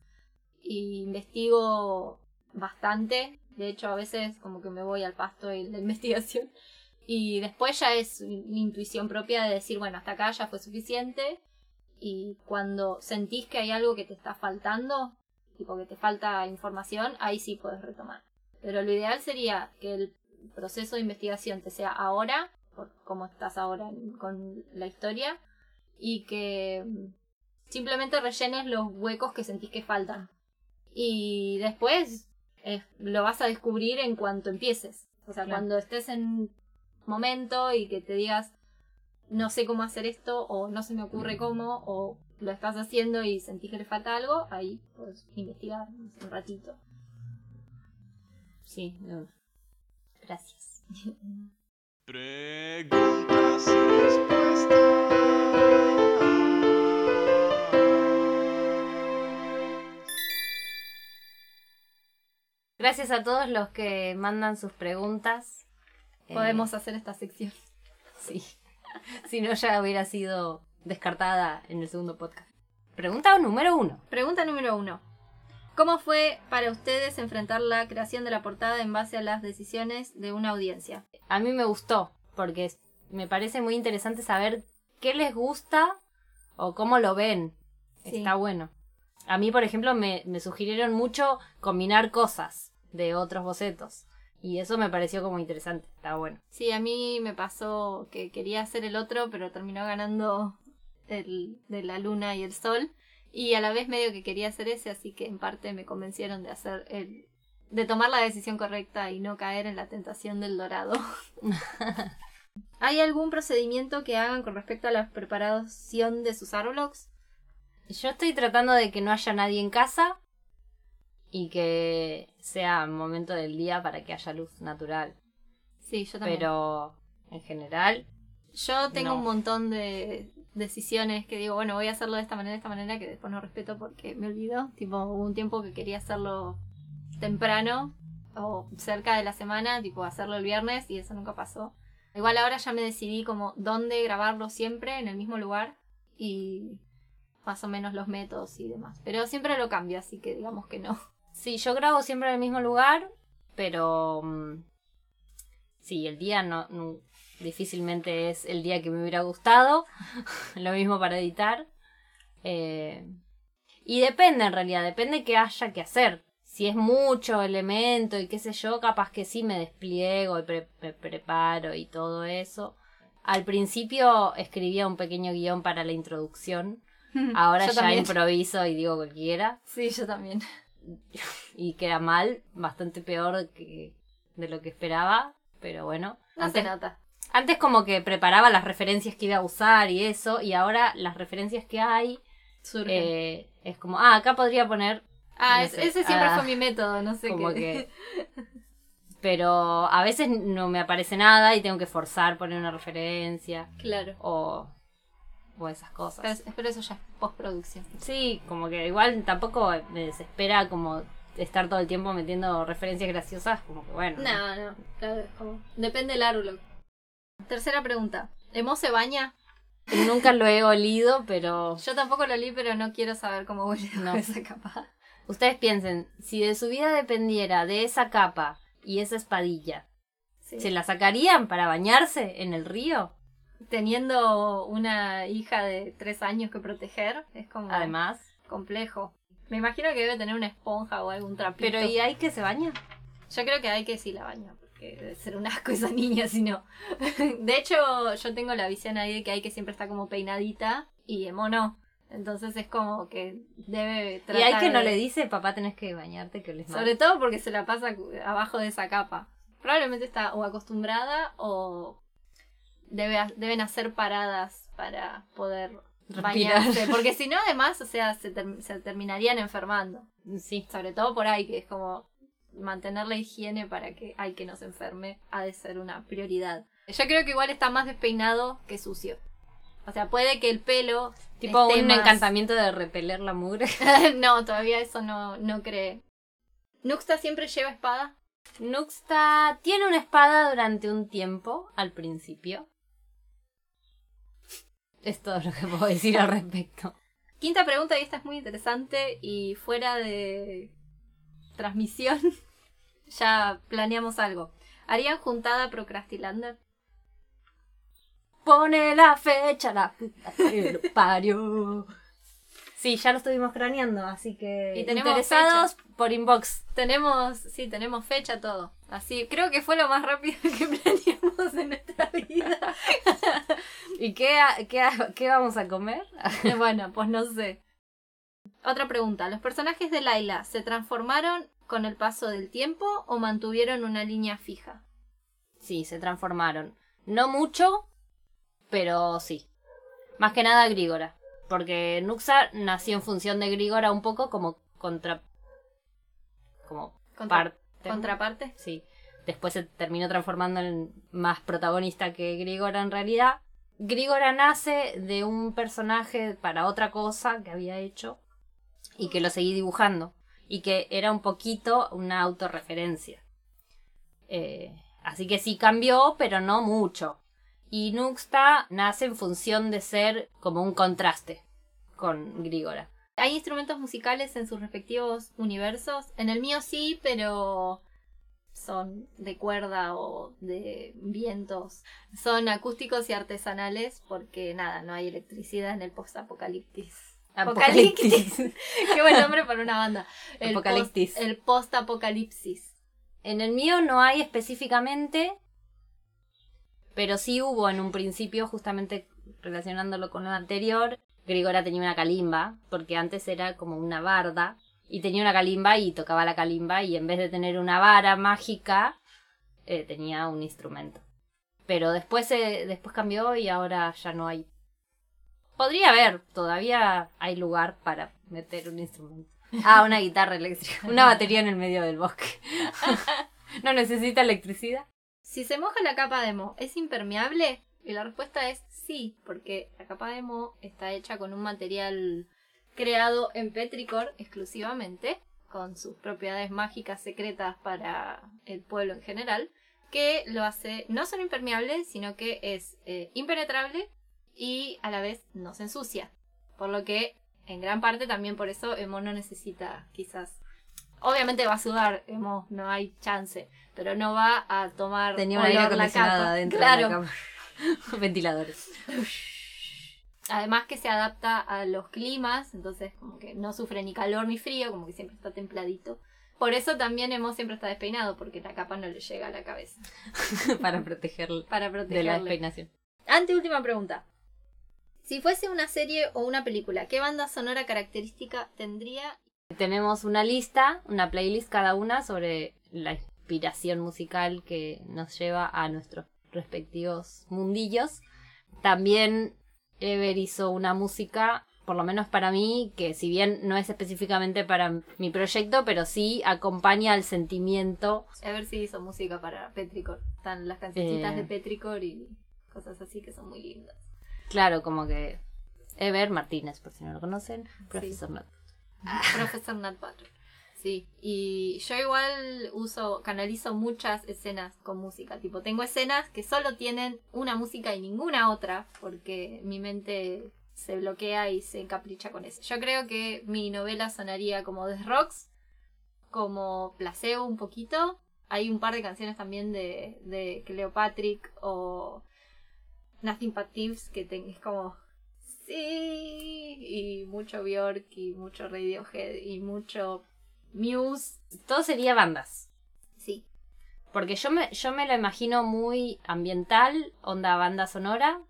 C: y investigo bastante. De hecho, a veces como que me voy al pasto en la investigación. Y después ya es mi intuición propia de decir, bueno, hasta acá ya fue suficiente. Y cuando sentís que hay algo que te está faltando, tipo que te falta información, ahí sí puedes retomar. Pero lo ideal sería que el proceso de investigación te sea ahora, por cómo estás ahora con la historia, y que mm, simplemente rellenes los huecos que sentís que faltan. Y después eh, lo vas a descubrir en cuanto empieces. O sea,
B: Claro.
C: cuando estés en momento y que te digas, no sé cómo hacer esto, o no se me ocurre cómo, o lo estás haciendo y sentís que le falta algo, ahí puedes investigar un ratito.
B: Sí. Gracias.
A: Preguntas y respuestas.
B: Gracias a todos los que mandan sus preguntas. Eh,
C: Podemos hacer esta sección.
B: Sí. si no, ya hubiera sido descartada en el segundo podcast. Pregunta número uno.
C: Pregunta número uno. ¿Cómo fue para ustedes enfrentar la creación de la portada en base a las decisiones de una audiencia?
B: A mí me gustó, porque me parece muy interesante saber qué les gusta o cómo lo ven.
C: Sí.
B: Está bueno. A mí, por ejemplo, me, me sugirieron mucho combinar cosas de otros bocetos. Y eso me pareció como interesante. Está bueno.
C: Sí, a mí me pasó que quería hacer el otro, pero terminó ganando el de la luna y el sol. Y a la vez medio que quería hacer ese, así que en parte me convencieron de hacer el... de tomar la decisión correcta y no caer en la tentación del dorado. ¿Hay algún procedimiento que hagan con respecto a la preparación de sus arblogs?
B: Yo estoy tratando de que no haya nadie en casa y que sea momento del día para que haya luz natural.
C: Sí, yo también.
B: Pero en general,
C: Yo tengo
B: No.
C: un montón de decisiones que digo, bueno, voy a hacerlo de esta manera, de esta manera, que después no respeto porque me olvido. Tipo, hubo un tiempo que quería hacerlo temprano o cerca de la semana, tipo hacerlo el viernes y eso nunca pasó. Igual ahora ya me decidí como dónde grabarlo siempre, en el mismo lugar y más o menos los métodos y demás. Pero siempre lo cambio, así que digamos que no.
B: Sí, yo grabo siempre en el mismo lugar, pero mm, sí, el día no, no- difícilmente es el día que me hubiera gustado. Lo mismo para editar. Eh, y depende en realidad, depende que haya que hacer. Si es mucho elemento y qué sé yo, capaz que sí me despliego y pre- me preparo y todo eso. Al principio escribía un pequeño guion para la introducción. Ahora
C: Yo
B: ya
C: también.
B: improviso y digo cualquiera
C: Sí, yo también.
B: y queda mal, bastante peor que de lo que esperaba, pero bueno.
C: No
B: antes,
C: se nota.
B: antes como que preparaba las referencias que iba a usar y eso, y ahora las referencias que hay
C: Surgen.
B: eh, es como, ah, acá podría poner
C: ah,
B: no
C: es-
B: sé,
C: ese siempre
B: ah,
C: fue mi método, no sé
B: como
C: qué.
B: que... Pero a veces no me aparece nada y tengo que forzar poner una referencia
C: Claro.
B: o, o esas cosas.
C: Pero, pero eso ya es postproducción.
B: Sí, como que igual tampoco me desespera como estar todo el tiempo metiendo referencias graciosas, como que bueno.
C: No, no, claro, como... Depende del árbol. Tercera pregunta. ¿Emo se baña?
B: Nunca lo he olido, pero
C: Yo tampoco lo leí, pero no quiero saber cómo huele
B: No.
C: esa capa.
B: ustedes piensen, si de su vida dependiera de esa capa y esa espadilla,
C: Sí.
B: ¿se la sacarían para bañarse en el río?
C: Teniendo una hija de tres años que proteger, es como
B: Además.
C: complejo. Me imagino que debe tener una esponja o algún trapito.
B: Pero ¿y hay que se baña?
C: Yo creo que hay que sí la baña, porque debe ser un asco esa niña si no. De hecho, yo tengo la visión ahí de que hay que siempre está como peinadita y Emo no. Entonces es como que debe
B: Y
C: tratar
B: hay que no le dice, papá, tenés que bañarte, que les
C: Sobre todo porque se la pasa abajo de esa capa. Probablemente está o acostumbrada o debe, deben hacer paradas para poder
B: Respirar.
C: bañarse. Porque si no, además, o sea, se, ter- se terminarían enfermando.
B: Sí.
C: Sobre todo por ahí, que es como mantener la higiene para que hay que no se enferme ha de ser una prioridad. Yo creo que igual está más despeinado que sucio. O sea, puede que el pelo...
B: Tipo
C: esté
B: un
C: más-
B: encantamiento de repeler la mugre.
C: no, todavía eso no, no cree. ¿Nuxta siempre lleva espada?
B: Nuxta tiene una espada durante un tiempo, al principio. Es todo lo que puedo decir al respecto.
C: Quinta pregunta, y esta es muy interesante y fuera de transmisión ya planeamos algo. ¿Harían juntada Procrastilander?
B: Pone la fecha, la puta que lo parió. Sí, ya lo estuvimos craneando, así que
C: Y tenemos
B: interesados por inbox.
C: Tenemos, sí, tenemos fecha, todo. Así, creo que fue lo más rápido que planeamos en nuestra vida.
B: ¿Y qué, qué, qué vamos a comer?
C: bueno, pues no sé. Otra pregunta, ¿los personajes de Laila se transformaron con el paso del tiempo o mantuvieron una línea fija?
B: Sí, se transformaron. No mucho, pero sí. Más que nada Grígora. Porque Nuxa nació en función de Grígora un poco como contra. como
C: Contra-
B: parte.
C: ¿Contraparte?
B: Sí. Después se terminó transformando en más protagonista que Grígora en realidad. Grígora nace de un personaje para otra cosa que había hecho y que lo seguí dibujando y que era un poquito una autorreferencia. Eh, así que sí cambió, pero no mucho. Y Nuxta nace en función de ser como un contraste con Grígora.
C: ¿Hay instrumentos musicales en sus respectivos universos? En el mío sí, pero son de cuerda o de vientos. Son acústicos y artesanales porque nada, no hay electricidad en el post-apocalipsis.
B: Apocalipsis.
C: Qué buen nombre para una banda. El
B: Apocalipsis.
C: post- El post-apocalipsis.
B: En el mío no hay específicamente, pero sí hubo en un principio, justamente relacionándolo con lo anterior, Grigora tenía una calimba, porque antes era como una barda, y tenía una calimba y tocaba la calimba, y en vez de tener una vara mágica, eh, tenía un instrumento. Pero después, se- después cambió y ahora ya no hay. Podría haber, todavía hay lugar para meter un instrumento. Ah, una guitarra eléctrica, una batería en el medio del bosque. ¿No necesita electricidad?
C: Si se moja la capa de mo, ¿es impermeable? Y la respuesta es sí, porque la capa de mo está hecha con un material creado en Petrichor exclusivamente, con sus propiedades mágicas secretas para el pueblo en general, que lo hace no solo impermeable, sino que es eh, impenetrable y a la vez no se ensucia. Por lo que, en gran parte, también por eso Emo no necesita quizás... Obviamente va a sudar, Emo, no hay chance, pero no va a tomar
B: Tenía aire
C: la capa.
B: adentro
C: claro.
B: de la cama. Ventiladores.
C: Además que se adapta a los climas, entonces como que no sufre ni calor ni frío, como que siempre está templadito. Por eso también Emo siempre está despeinado, porque la capa no le llega a la cabeza.
B: para protegerlo
C: Para
B: de la
C: protegerle.
B: despeinación.
C: Anteúltima pregunta. Si fuese una serie o una película, ¿qué banda sonora característica tendría?
B: Tenemos una lista, una playlist cada una sobre la inspiración musical que nos lleva a nuestros respectivos mundillos. También Ever hizo una música, por lo menos para mí, que si bien no es específicamente para mi proyecto, pero sí acompaña al sentimiento.
C: A ver si hizo música para Petricor. Están las cancioncitas
B: Eh.
C: de Petricor y cosas así que son muy lindas.
B: Claro, como que Ever Martínez, por si no lo conocen, profesor Nat.
C: Profesor Nat Patrick. Sí, y yo igual uso, canalizo muchas escenas con música. Tipo, tengo escenas que solo tienen una música y ninguna otra, porque mi mente se bloquea y se encapricha con eso. Yo creo que mi novela sonaría como The Rocks, como Placebo un poquito. Hay un par de canciones también de, de Cleopatrick o Nothing But Thieves que ten- es como sí y mucho Bjork y mucho Radiohead y mucho Muse
B: Todo sería bandas.
C: sí
B: Porque yo me, yo me lo imagino muy ambiental, onda banda sonora,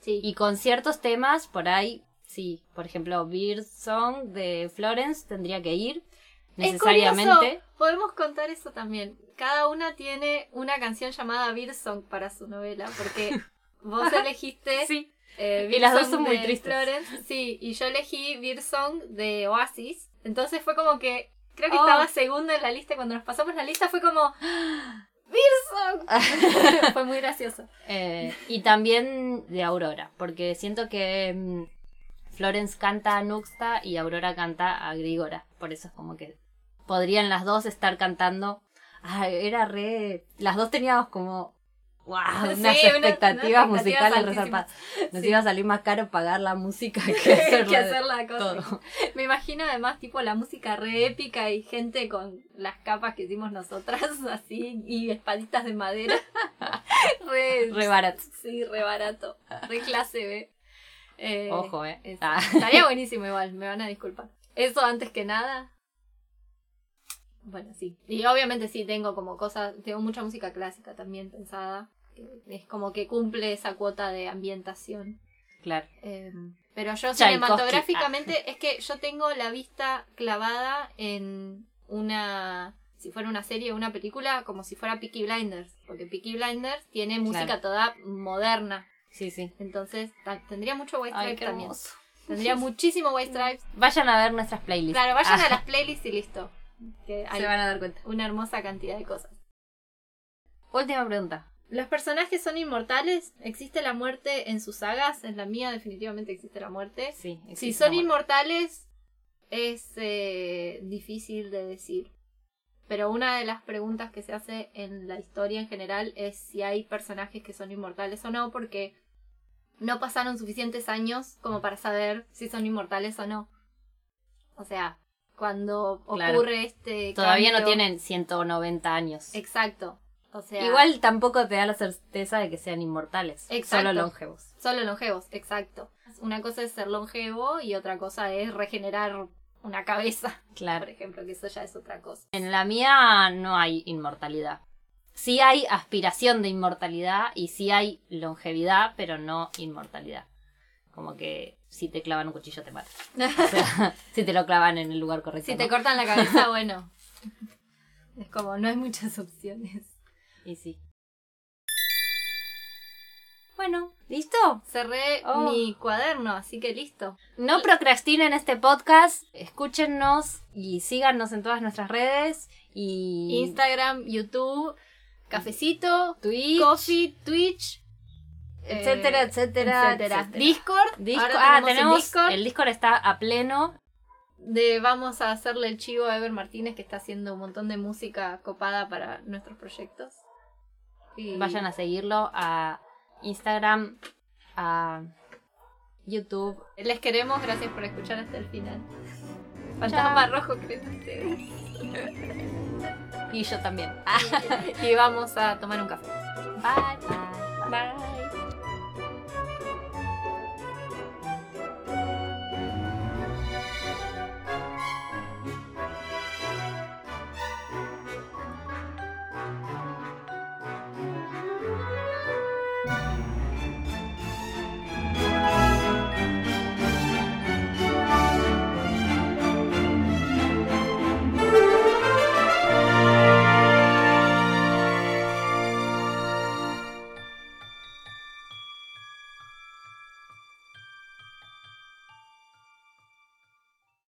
C: sí
B: y con ciertos temas por ahí, sí, por ejemplo, Beer Song de Florence tendría que ir
C: Es
B: necesariamente.
C: curioso, podemos contar eso también cada una tiene una canción llamada Beer Song para su novela porque vos elegiste
B: Sí.
C: eh,
B: Y las dos son muy tristes.
C: Florence, sí y yo elegí Beer Song de Oasis entonces fue como que creo que
B: Oh.
C: estaba segunda en la lista y cuando nos pasamos la lista fue como Song fue muy gracioso
B: Eh, y también de Aurora, porque siento que mm, Florence canta a Nuxta y Aurora canta a Grigora. Por eso es como que podrían las dos estar cantando. Ah, era re. Las dos teníamos como. ¡Wow!
C: Sí,
B: Unas
C: una-
B: expectativas musicales resarpadas. Nos
C: Sí.
B: iba a salir más caro pagar la música que
C: hacer la cosa.
B: todo.
C: Me imagino además tipo la música re épica y gente con las capas que hicimos nosotras así y espaditas de madera. re,
B: Re barato.
C: Sí, re barato. Re clase B. Eh,
B: Ojo, eh. Ah.
C: Estaría buenísimo igual, me van a disculpar. Eso antes que nada. Bueno, sí. Y obviamente sí tengo como cosas, tengo mucha música clásica también pensada. Es como que cumple esa cuota de ambientación.
B: Claro.
C: Eh, pero yo cinematográficamente es que yo tengo la vista clavada en una si fuera una serie o una película como si fuera Peaky Blinders porque Peaky Blinders tiene música toda moderna
B: Sí, sí.
C: entonces tendría mucho White Stripes también
B: hermoso.
C: tendría muchísimo White Stripes
B: Vayan a ver nuestras playlists.
C: claro vayan
B: Ah,
C: a las playlists y listo que hay
B: Se van a dar cuenta.
C: una hermosa cantidad de cosas
B: Última pregunta.
C: Los personajes son inmortales existe la muerte en sus sagas en la mía definitivamente existe la muerte
B: Sí.
C: Si son inmortales, es eh, difícil de decir. Pero una de las preguntas que se hace en la historia en general es si hay personajes que son inmortales o no, porque no pasaron suficientes años como para saber si son inmortales o no. O sea, cuando
B: Claro.
C: ocurre este.
B: Todavía no tienen 190 años.
C: Exacto. O sea,
B: Igual tampoco te da la certeza de que sean inmortales.
C: Exacto.
B: Solo longevos.
C: Solo longevos, exacto. Una cosa es ser longevo y otra cosa es regenerar una cabeza.
B: Claro.
C: por ejemplo, que eso ya es otra cosa.
B: En la mía no hay inmortalidad. Sí hay aspiración de inmortalidad y sí hay longevidad, pero no inmortalidad. Como que si te clavan un cuchillo te matan. O sea, si te lo clavan en el lugar correcto.
C: si te
B: ¿no?
C: cortan la cabeza, bueno. Es como, no hay muchas opciones.
B: Y sí. Bueno, ¿listo?
C: Cerré
B: Oh.
C: mi cuaderno, así que listo.
B: No procrastinen este podcast, escúchennos y síganos en todas nuestras redes y
C: Instagram, YouTube, Cafecito,
B: Twitch,
C: Coffee, Twitch,
B: etcétera,
C: eh,
B: etcétera,
C: etcétera.
B: etcétera.
C: Discord.
B: Discord.
C: Ahora
B: ah, tenemos,
C: un Discord.
B: el Discord está a pleno.
C: De, vamos a hacerle el chivo a Ever Martínez que está haciendo un montón de música copada para nuestros proyectos. Y
B: Vayan a seguirlo a Instagram, a YouTube.
C: Les queremos, gracias por escuchar hasta el final. Fantasma rojo creen ustedes.
B: Y yo también.
C: y vamos a tomar un café.
B: Bye, bye.
C: Bye.